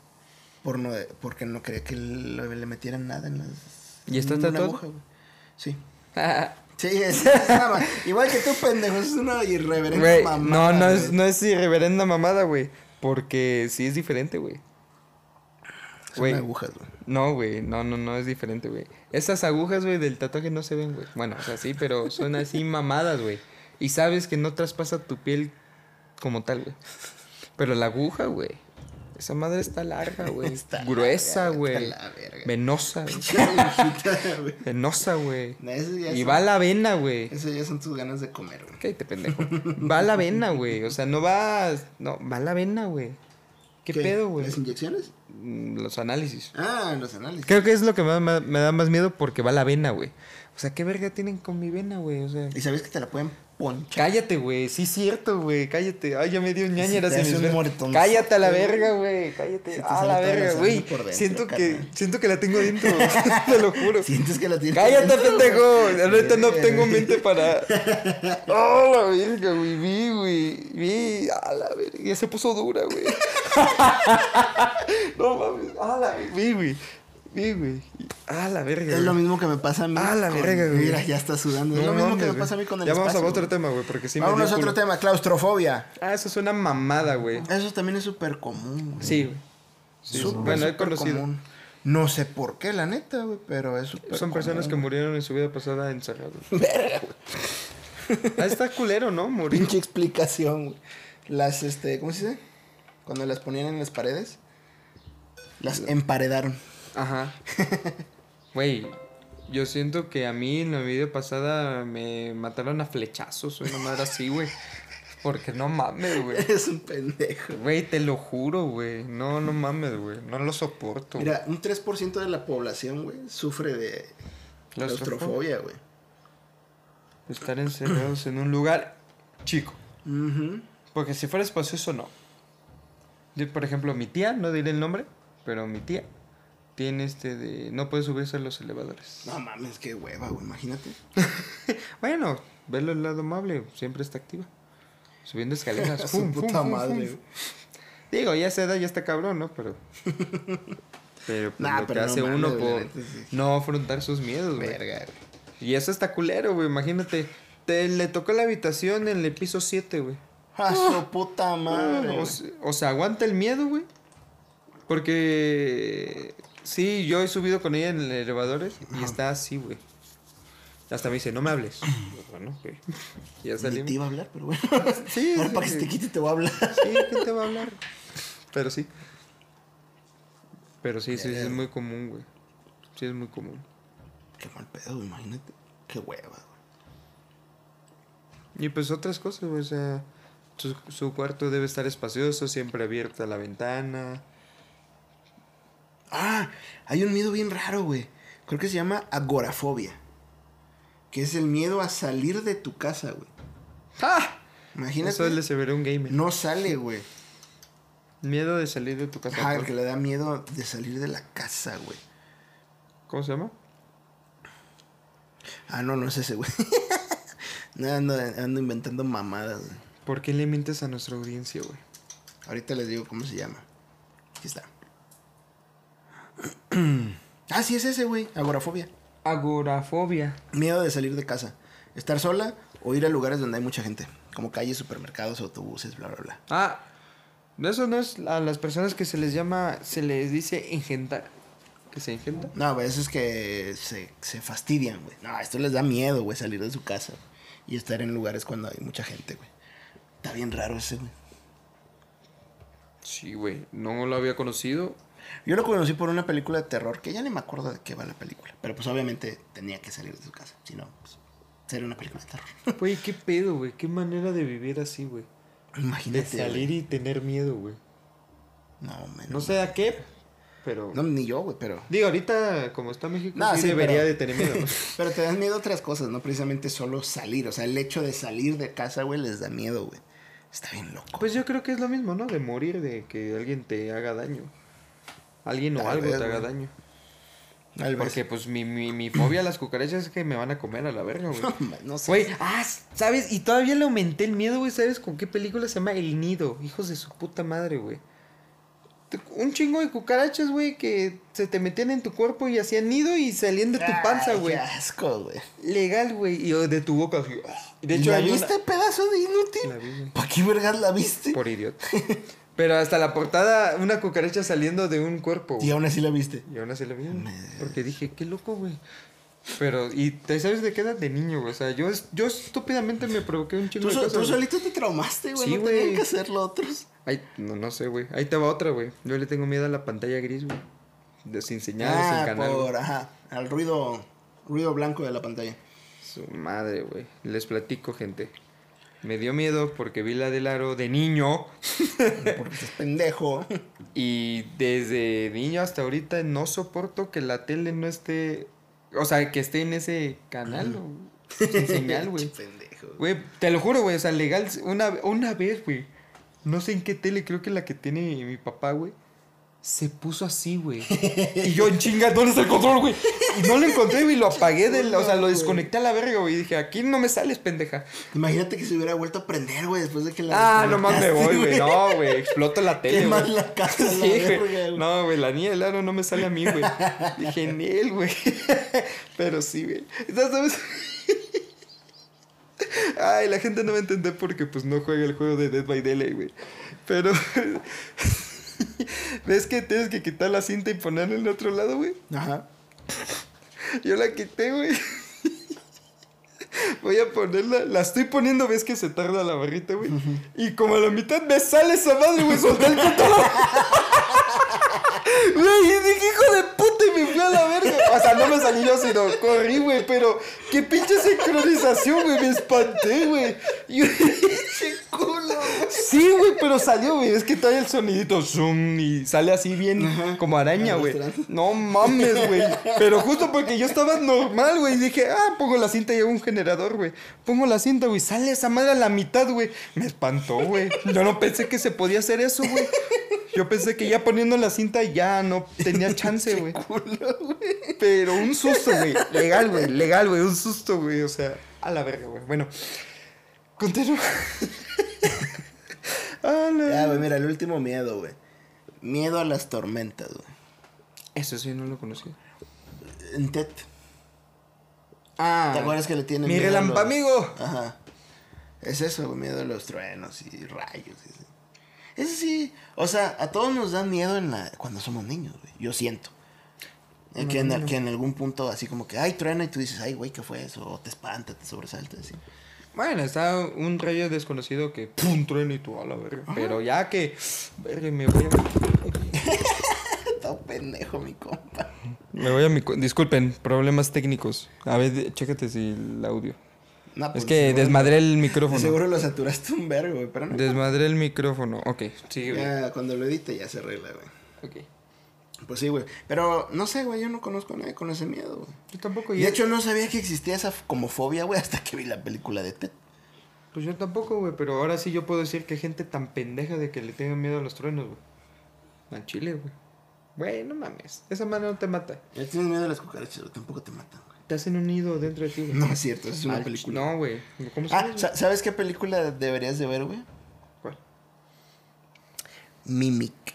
por no, porque no quería que le, le metieran nada en las... ¿Y está tatuado? Sí. Sí, es, igual que tú, pendejo, es una irreverente mamada. no, no es, no es irreverenda mamada, güey. Porque sí es diferente, güey. Son agujas, güey. No, güey, no, no, no es diferente, güey. Esas agujas, güey, del tatuaje no se ven, güey. Bueno, o sea, sí, pero son así mamadas, güey. Y sabes que no traspasa tu piel como tal, güey. Pero la aguja, güey. Esa madre está larga, güey. Está Gruesa, güey. está la verga. Venosa, güey. Venosa, güey. No, Y son- va a la vena, güey. Eso ya son tus ganas de comer, güey. Cállate, pendejo. Va a la vena, güey. O sea, no va. No, va a la vena, güey. ¿Qué, pedo, güey? ¿Las inyecciones? Mm, Los análisis. Ah, los análisis. Creo que es lo que me, me- me da más miedo porque va a la vena, güey. O sea, ¿qué verga tienen con mi vena, güey? O sea. ¿Y sabes que te la pueden ponchar? Cállate, güey. Sí, es cierto, güey. Cállate. Ay, ya me dio ñañeras te en. Cállate a la verga, güey. Cállate. A la verga, güey. Siento que, carnal. siento que la tengo dentro. Te lo juro. ¿Sientes que la tienes? Cállate, dentro? pendejo. La neta no Verga, tengo mente para. Oh, la verga, güey. Vi, güey. Vi. A la verga. Ya se puso dura, güey. no mames. A la Vi, güey. Vi, güey. A la verga. Es lo mismo que me pasa a mí. Ah, la con- verga, güey. Mira, ya está sudando. es lo mismo que me güey. pasa a mí con el Ya vamos a otro tema, güey, porque sí me Vámonos a dio otro culo. tema, claustrofobia. Ah, eso es una mamada, güey. Eso también es súper común. güey. Sí, güey. Sí, Súper, bueno, he conocido. común. No sé por qué, la neta, güey, pero es súper Son personas que murieron en su vida pasada encerrados. Verga, güey. Ah, está culero, ¿no? Morir. Pinche explicación, güey. Las, este, ¿cómo se dice? Cuando las ponían en las paredes. Las emparedaron. Ajá. Güey, yo siento que a mí en la vida pasada me mataron a flechazos una madre así, güey. Porque no mames, güey. Eres un pendejo. Güey, te lo juro, güey. No, no mames, güey. No lo soporto. Mira, un 3% de la población, güey, sufre de claustrofobia, güey. Estar encerrados en un lugar chico. Porque si fuera espacioso, no. Yo, por ejemplo, mi tía, no diré el nombre, pero mi tía tiene este de... No puede subirse a los elevadores. No mames, qué hueva, güey, imagínate. Bueno, verlo el lado amable, siempre está activa. Subiendo escaleras. Su fum, puta fum, madre, fum. Digo, ya esa edad ya está cabrón, ¿no? Pero. Pero pues, Nah, lo pero que no hace mames, uno por sí. no afrontar sus miedos, güey. Verga. Y eso está culero, güey. Imagínate. Te le tocó la habitación en el piso 7, güey. A su puta madre. O, se- o sea, aguanta el miedo, güey. Porque. Sí, yo he subido con ella en el elevador y está así, güey. Hasta me dice, no me hables. bueno, güey. Ya salimos. te iba a hablar, pero bueno. Sí, Ahora sí, para que se te quite te voy a hablar. Sí, ¿quién te va a hablar? Pero sí. Pero sí, sí, sí, es muy común, güey. Sí, es muy común. Qué mal pedo, güey, imagínate. Qué hueva, güey. Y pues otras cosas, güey. O sea, su, su cuarto debe estar espacioso, siempre abierta la ventana. Ah, hay un miedo bien raro, güey. Creo que se llama agorafobia. Que es el miedo a salir de tu casa, güey. ¡Ah! Imagínate. Eso le se verá un gamer. No sale, güey. Miedo de salir de tu casa. Ajá, el ¿por? que le da miedo de salir de la casa, güey. ¿Cómo se llama? Ah, no, no es ese, güey. no, ando, ando inventando mamadas, güey. ¿Por qué le mientes a nuestra audiencia, güey? Ahorita les digo cómo se llama. Aquí está. ah, sí, es ese, güey. Agorafobia. Agorafobia. Miedo de salir de casa. Estar sola o ir a lugares donde hay mucha gente. Como calles, supermercados, autobuses, bla, bla, bla. Ah, eso no es a las personas que se les llama, se les dice engendar. ¿Que se engenda? No, güey, eso es que se, se fastidian, güey. No, esto les da miedo, güey, salir de su casa. Y estar en lugares cuando hay mucha gente, güey. Está bien raro ese, güey. Sí, güey. No lo había conocido. Yo lo conocí por una película de terror que ya ni me acuerdo de qué va la película. Pero pues obviamente tenía que salir de su casa. Si no, pues sería una película de terror. Güey, qué pedo, güey. Qué manera de vivir así, güey. De Imagínate. salir güey. y tener miedo, güey. No, men, No sé a qué, pero... No, ni yo, güey, pero. Digo, ahorita, como está México, No, sí, sí, debería pero- de tener miedo. ¿no? Pero te dan miedo otras cosas, no precisamente solo salir. O sea, el hecho de salir de casa, güey, les da miedo, güey. Está bien loco. pues yo creo que es lo mismo, ¿no? De morir, de que alguien te haga daño. Alguien o Tal algo vez, te haga güey. daño. Tal vez. Porque, pues, mi, mi, mi fobia a las cucarachas es que me van a comer a la verga, güey. no sé. Güey, ah, ¿sabes? Y todavía le aumenté el miedo, güey. ¿Sabes con qué película se llama El Nido? Hijos de su puta madre, güey. Un chingo de cucarachas, güey, que se te metían en tu cuerpo y hacían nido y salían de tu panza, güey. Qué asco, güey. Legal, güey. Y de tu boca, así. ah. De hecho, ¿La hay una- viste, pedazo de inútil? ¿Para qué vergas la viste? Por idiota. Pero hasta la portada, una cucaracha saliendo de un cuerpo. güey. Y aún así la viste. Y aún así la vi. Porque dije, qué loco, güey. Pero, ¿y te sabes de qué edad? De niño, güey. O sea, yo, yo estúpidamente me provoqué un chingo de cosas. tú solito te traumaste, güey. Sí, no güey. tenían que hacerlo otros. Ay, no, no sé, güey. Ahí te va otra, güey. Yo le tengo miedo a la pantalla gris, güey. De sin señales, sin ah, canal. güey. por, ajá. Al ruido, ruido blanco de la pantalla. Su madre, güey. Les platico, gente. Me dio miedo porque vi la del aro de niño. Porque estás pendejo. Y desde niño hasta ahorita no soporto que la tele no esté. O sea, que esté en ese canal, o sin señal, güey. pendejo. Güey, te lo juro, güey. O sea, legal. Una, una vez, güey. No sé en qué tele, creo que la que tiene mi papá, güey. Se puso así, güey. Y yo en chinga, ¿dónde está el control, güey? Y no lo encontré, güey. Lo apagué del. O sea, lo desconecté a la verga, güey. Y dije, aquí no me sales, pendeja. Imagínate que se hubiera vuelto a prender, güey, después de que la. Ah, nomás me voy, güey. No, güey. Exploto la tele, güey. la casa, la Sí, güey. verga, güey. No, güey, la niña del aro no me sale a mí, güey. Dije, en él, güey. Pero sí, güey. Entonces, ¿sabes? Ay, la gente no va a entender porque pues no juega el juego de Dead by Daylight, güey. Pero ¿Ves que tienes que quitar la cinta y ponerla en el otro lado, güey? Ajá. Yo la quité, güey. Voy a ponerla, la estoy poniendo, ves que se tarda la barrita, güey. Y como a la mitad me sale esa madre, güey, solté el control. Güey, y dije, hijo de puta, y me fui a la verga. O sea, no me salí yo, sino corrí, güey, pero qué pinche sincronización, güey, me espanté, güey. Y. Sí, güey, pero salió, güey, es que trae el sonidito zoom y sale así bien Ajá. como araña, güey. No mames, güey. Pero justo porque yo estaba normal, güey. Dije, ah, pongo la cinta y hago un generador, güey. Pongo la cinta, güey. Sale esa madre a la mitad, güey. Me espantó, güey. Yo no pensé que se podía hacer eso, güey. Yo pensé que ya poniendo la cinta ya no tenía chance, güey. Pero un susto, güey. Legal, güey. Legal, güey. Un susto, güey. O sea, a la verga, güey. Bueno, continúa. Ya, güey, mira, el último miedo, güey. Miedo a las tormentas, güey. Eso sí, no lo conocía. En Ted. Ah. ¿Te acuerdas que le tienen Mi miedo a los- relampamigo. Ajá. Es eso, miedo a los truenos y rayos. y. Eso sí, o sea, a todos nos dan miedo en la, cuando somos niños, güey. Yo siento. Eh, que, en, que en algún punto así como que, ay, truena y tú dices, ay, güey, ¿qué fue eso? O te espanta, te sobresalta, así. Bueno, está un rayo desconocido que pum, trueno y tú a la verga. Pero ya que. Verga, me voy a. Todo pendejo, mi compa. Me voy a mi. cu- Disculpen, problemas técnicos. A ver, chécate si el audio. No, Es pues, que seguro- desmadré el micrófono. Seguro lo saturaste un vergo, güey, pero no. Desmadré el micrófono. Ok, sigue, güey. Ya, cuando lo edite ya se arregla, güey. Ok. Pues sí, güey. Pero no sé, güey, yo no conozco a nadie con ese miedo, güey. Yo tampoco. Y de hecho no sabía que existía esa como fobia, güey, hasta que vi la película de Ted. Pues yo tampoco, güey. Pero ahora sí yo puedo decir que hay gente tan pendeja de que le tenga miedo a los truenos, güey. Al chile, güey. Güey, no mames. Esa mano no te mata. Ya tienes miedo a las cucarachas, güey, tampoco te matan, güey. Te hacen un nido dentro de ti, güey. No es cierto, es una Al película. No, güey. ¿Cómo se Ah, ¿sabes qué película deberías de ver, güey? ¿Cuál? Mimic.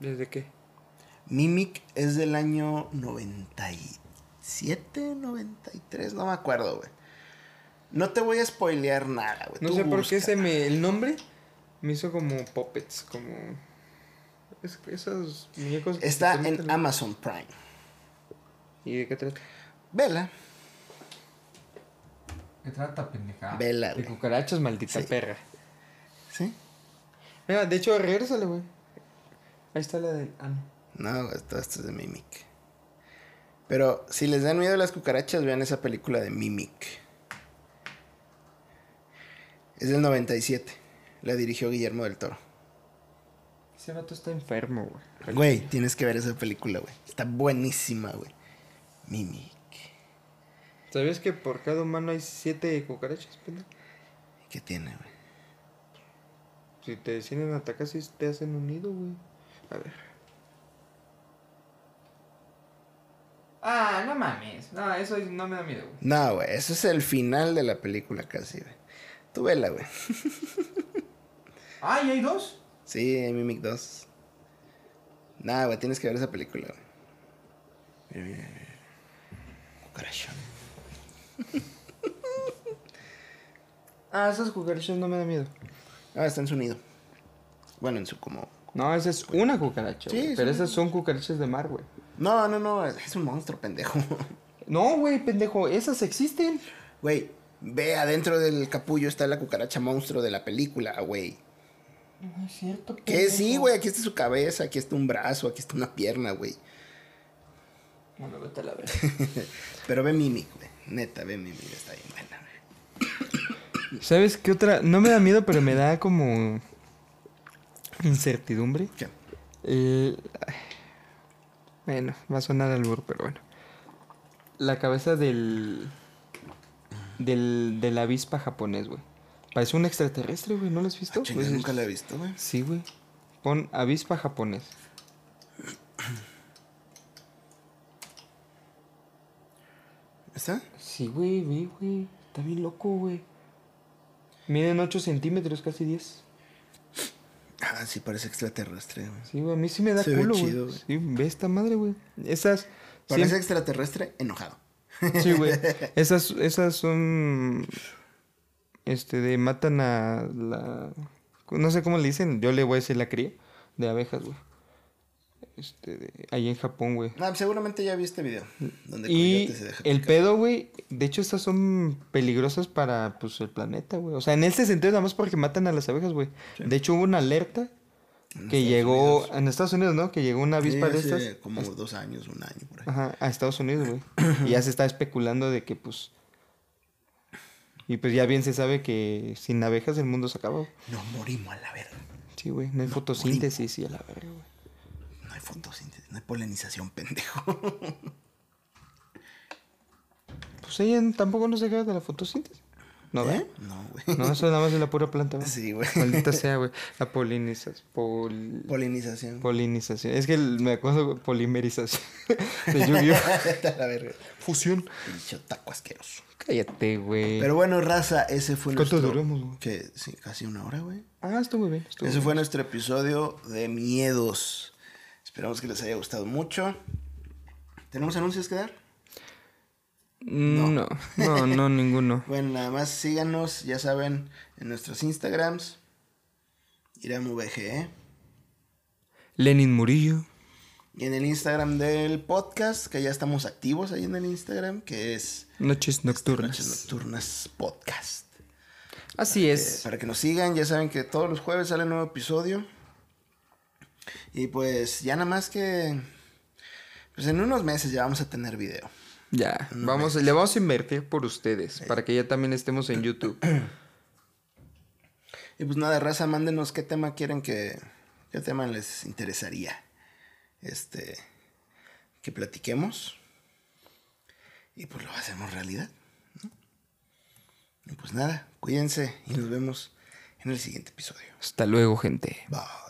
¿Desde qué? Mimic es del año 97, 93, no me acuerdo, güey. No te voy a spoilear nada, güey. No tú sé por qué ese me, el nombre me hizo como puppets, como es- esos muñecos. Está en meten- Amazon Prime. ¿Y de qué trata? Vela. ¿Qué trata, pendeja? Vela, De cucarachas, maldita Sí. perra. ¿Sí? Mira, de hecho, regrésale, güey. Ahí está la del. Ah, no. No, esto es de Mimic. Pero si les dan miedo a las cucarachas, vean esa película de Mimic. Es del 97. La dirigió Guillermo del Toro. Ese vato está enfermo, güey. Güey, tienes que ver esa película, güey. Está buenísima, güey. Mimic. ¿Sabías que por cada humano hay siete cucarachas, pendejo? ¿Qué tiene, güey? Si te deciden atacar, si te hacen un nido, güey. A ver. Ah, no mames. No, eso no me da miedo, güey. No, güey, eso es el final de la película casi, güey. Tú vela, güey. Ah, ¿y hay dos? Sí, hay Mimic 2. Nah, güey, tienes que ver esa película, güey. Mira, mira, mira. Cucarachón. Ah, esas cucarachas no me dan miedo. Ah, está en su nido. Bueno, en su como... No, esa es una cucaracha, Sí, güey. sí. Pero esas son cucarachas de mar, güey. No, no, no, es un monstruo, pendejo. No, güey, pendejo, esas existen. Güey, ve adentro del capullo está la cucaracha monstruo de la película, güey. No es cierto, Que sí, güey, aquí está su cabeza, aquí está un brazo, aquí está una pierna, güey. Bueno, vete a la verga. Pero ve Mimic, güey. Neta, ve Mimic, está bien buena, güey. ¿Sabes qué otra? No me da miedo, pero me da como incertidumbre. ¿Qué? Ay, Bueno, va a sonar al burro, pero bueno. La cabeza del. del. de la avispa japonés, güey. Parece un extraterrestre, güey. ¿No lo has visto? Ah, Pues, nunca la he visto, güey. Sí, güey. Pon avispa japonés. ¿Está? Sí, güey, ve, güey. Está bien loco, güey. Miden 8 centímetros, casi 10. Ah, sí, parece extraterrestre, güey. Sí, güey. A mí sí me da Se ve culo, chido, güey. güey. Sí, ve esta madre, güey. Esas. Parece siempre- extraterrestre enojado. Sí, güey. Esas, esas son. Este, de matan a la. No sé cómo le dicen. Yo le voy a decir la cría de abejas, güey. Este, de, ahí en Japón, güey. Ah, seguramente ya vi este video. Donde Y se deja el pedo, güey. De hecho, estas son peligrosas para, pues, el planeta, güey. O sea, en ese sentido, nada más porque matan a las abejas, güey. De hecho, hubo una alerta En que Estados llegó. Unidos. En Estados Unidos, ¿no? Que llegó una avispa Sí, de estas. como dos años, un año por ahí. Ajá, a Estados Unidos, güey. y ya se está especulando de que, pues. Y pues ya bien se sabe que sin abejas el mundo se acaba. güey. Nos morimos a la verga. Sí, güey. No hay fotosíntesis y a la verga, güey. Fotosíntesis, no hay polinización, pendejo. Pues ella tampoco no se queda de la fotosíntesis. No. ¿Eh? No, güey. No, eso nada más de la pura planta, güey. Sí, güey. Maldita sea, güey. La polinización. Pol... Polinización. Polinización. Es que el- me acuerdo polimerización. De Yu-Gi-Oh! Vete a la verga. Fusión. Pinche taco asqueroso. Cállate, güey. Pero bueno, raza, ese fue ¿Cuánto nuestro... duramos, güey? Que sí, casi una hora, güey. Ah, estuvo muy bien. Estuvo Ese bien. fue nuestro episodio de miedos. Esperamos que les haya gustado mucho. ¿Tenemos anuncios que dar? No, no, no, ninguno. Bueno, nada más síganos, ya saben, en nuestros Instagrams. IramVG. Lenin Murillo. Y en el Instagram del podcast, que ya estamos activos ahí en el Instagram, que es Noches Nocturnas. Noches Nocturnas Podcast. Así Eh, es. para que nos sigan, ya saben que todos los jueves sale un nuevo episodio. Y pues ya nada más que... Pues en unos meses ya vamos a tener video. Ya, vamos, le vamos a invertir por ustedes, para que ya también estemos en YouTube. Y pues nada, raza, mándenos qué tema quieren que... ¿Qué tema les interesaría? Este... Que platiquemos. Y pues lo hacemos realidad. ¿no? Y pues nada, cuídense y nos vemos en el siguiente episodio. Hasta luego, gente. Bye.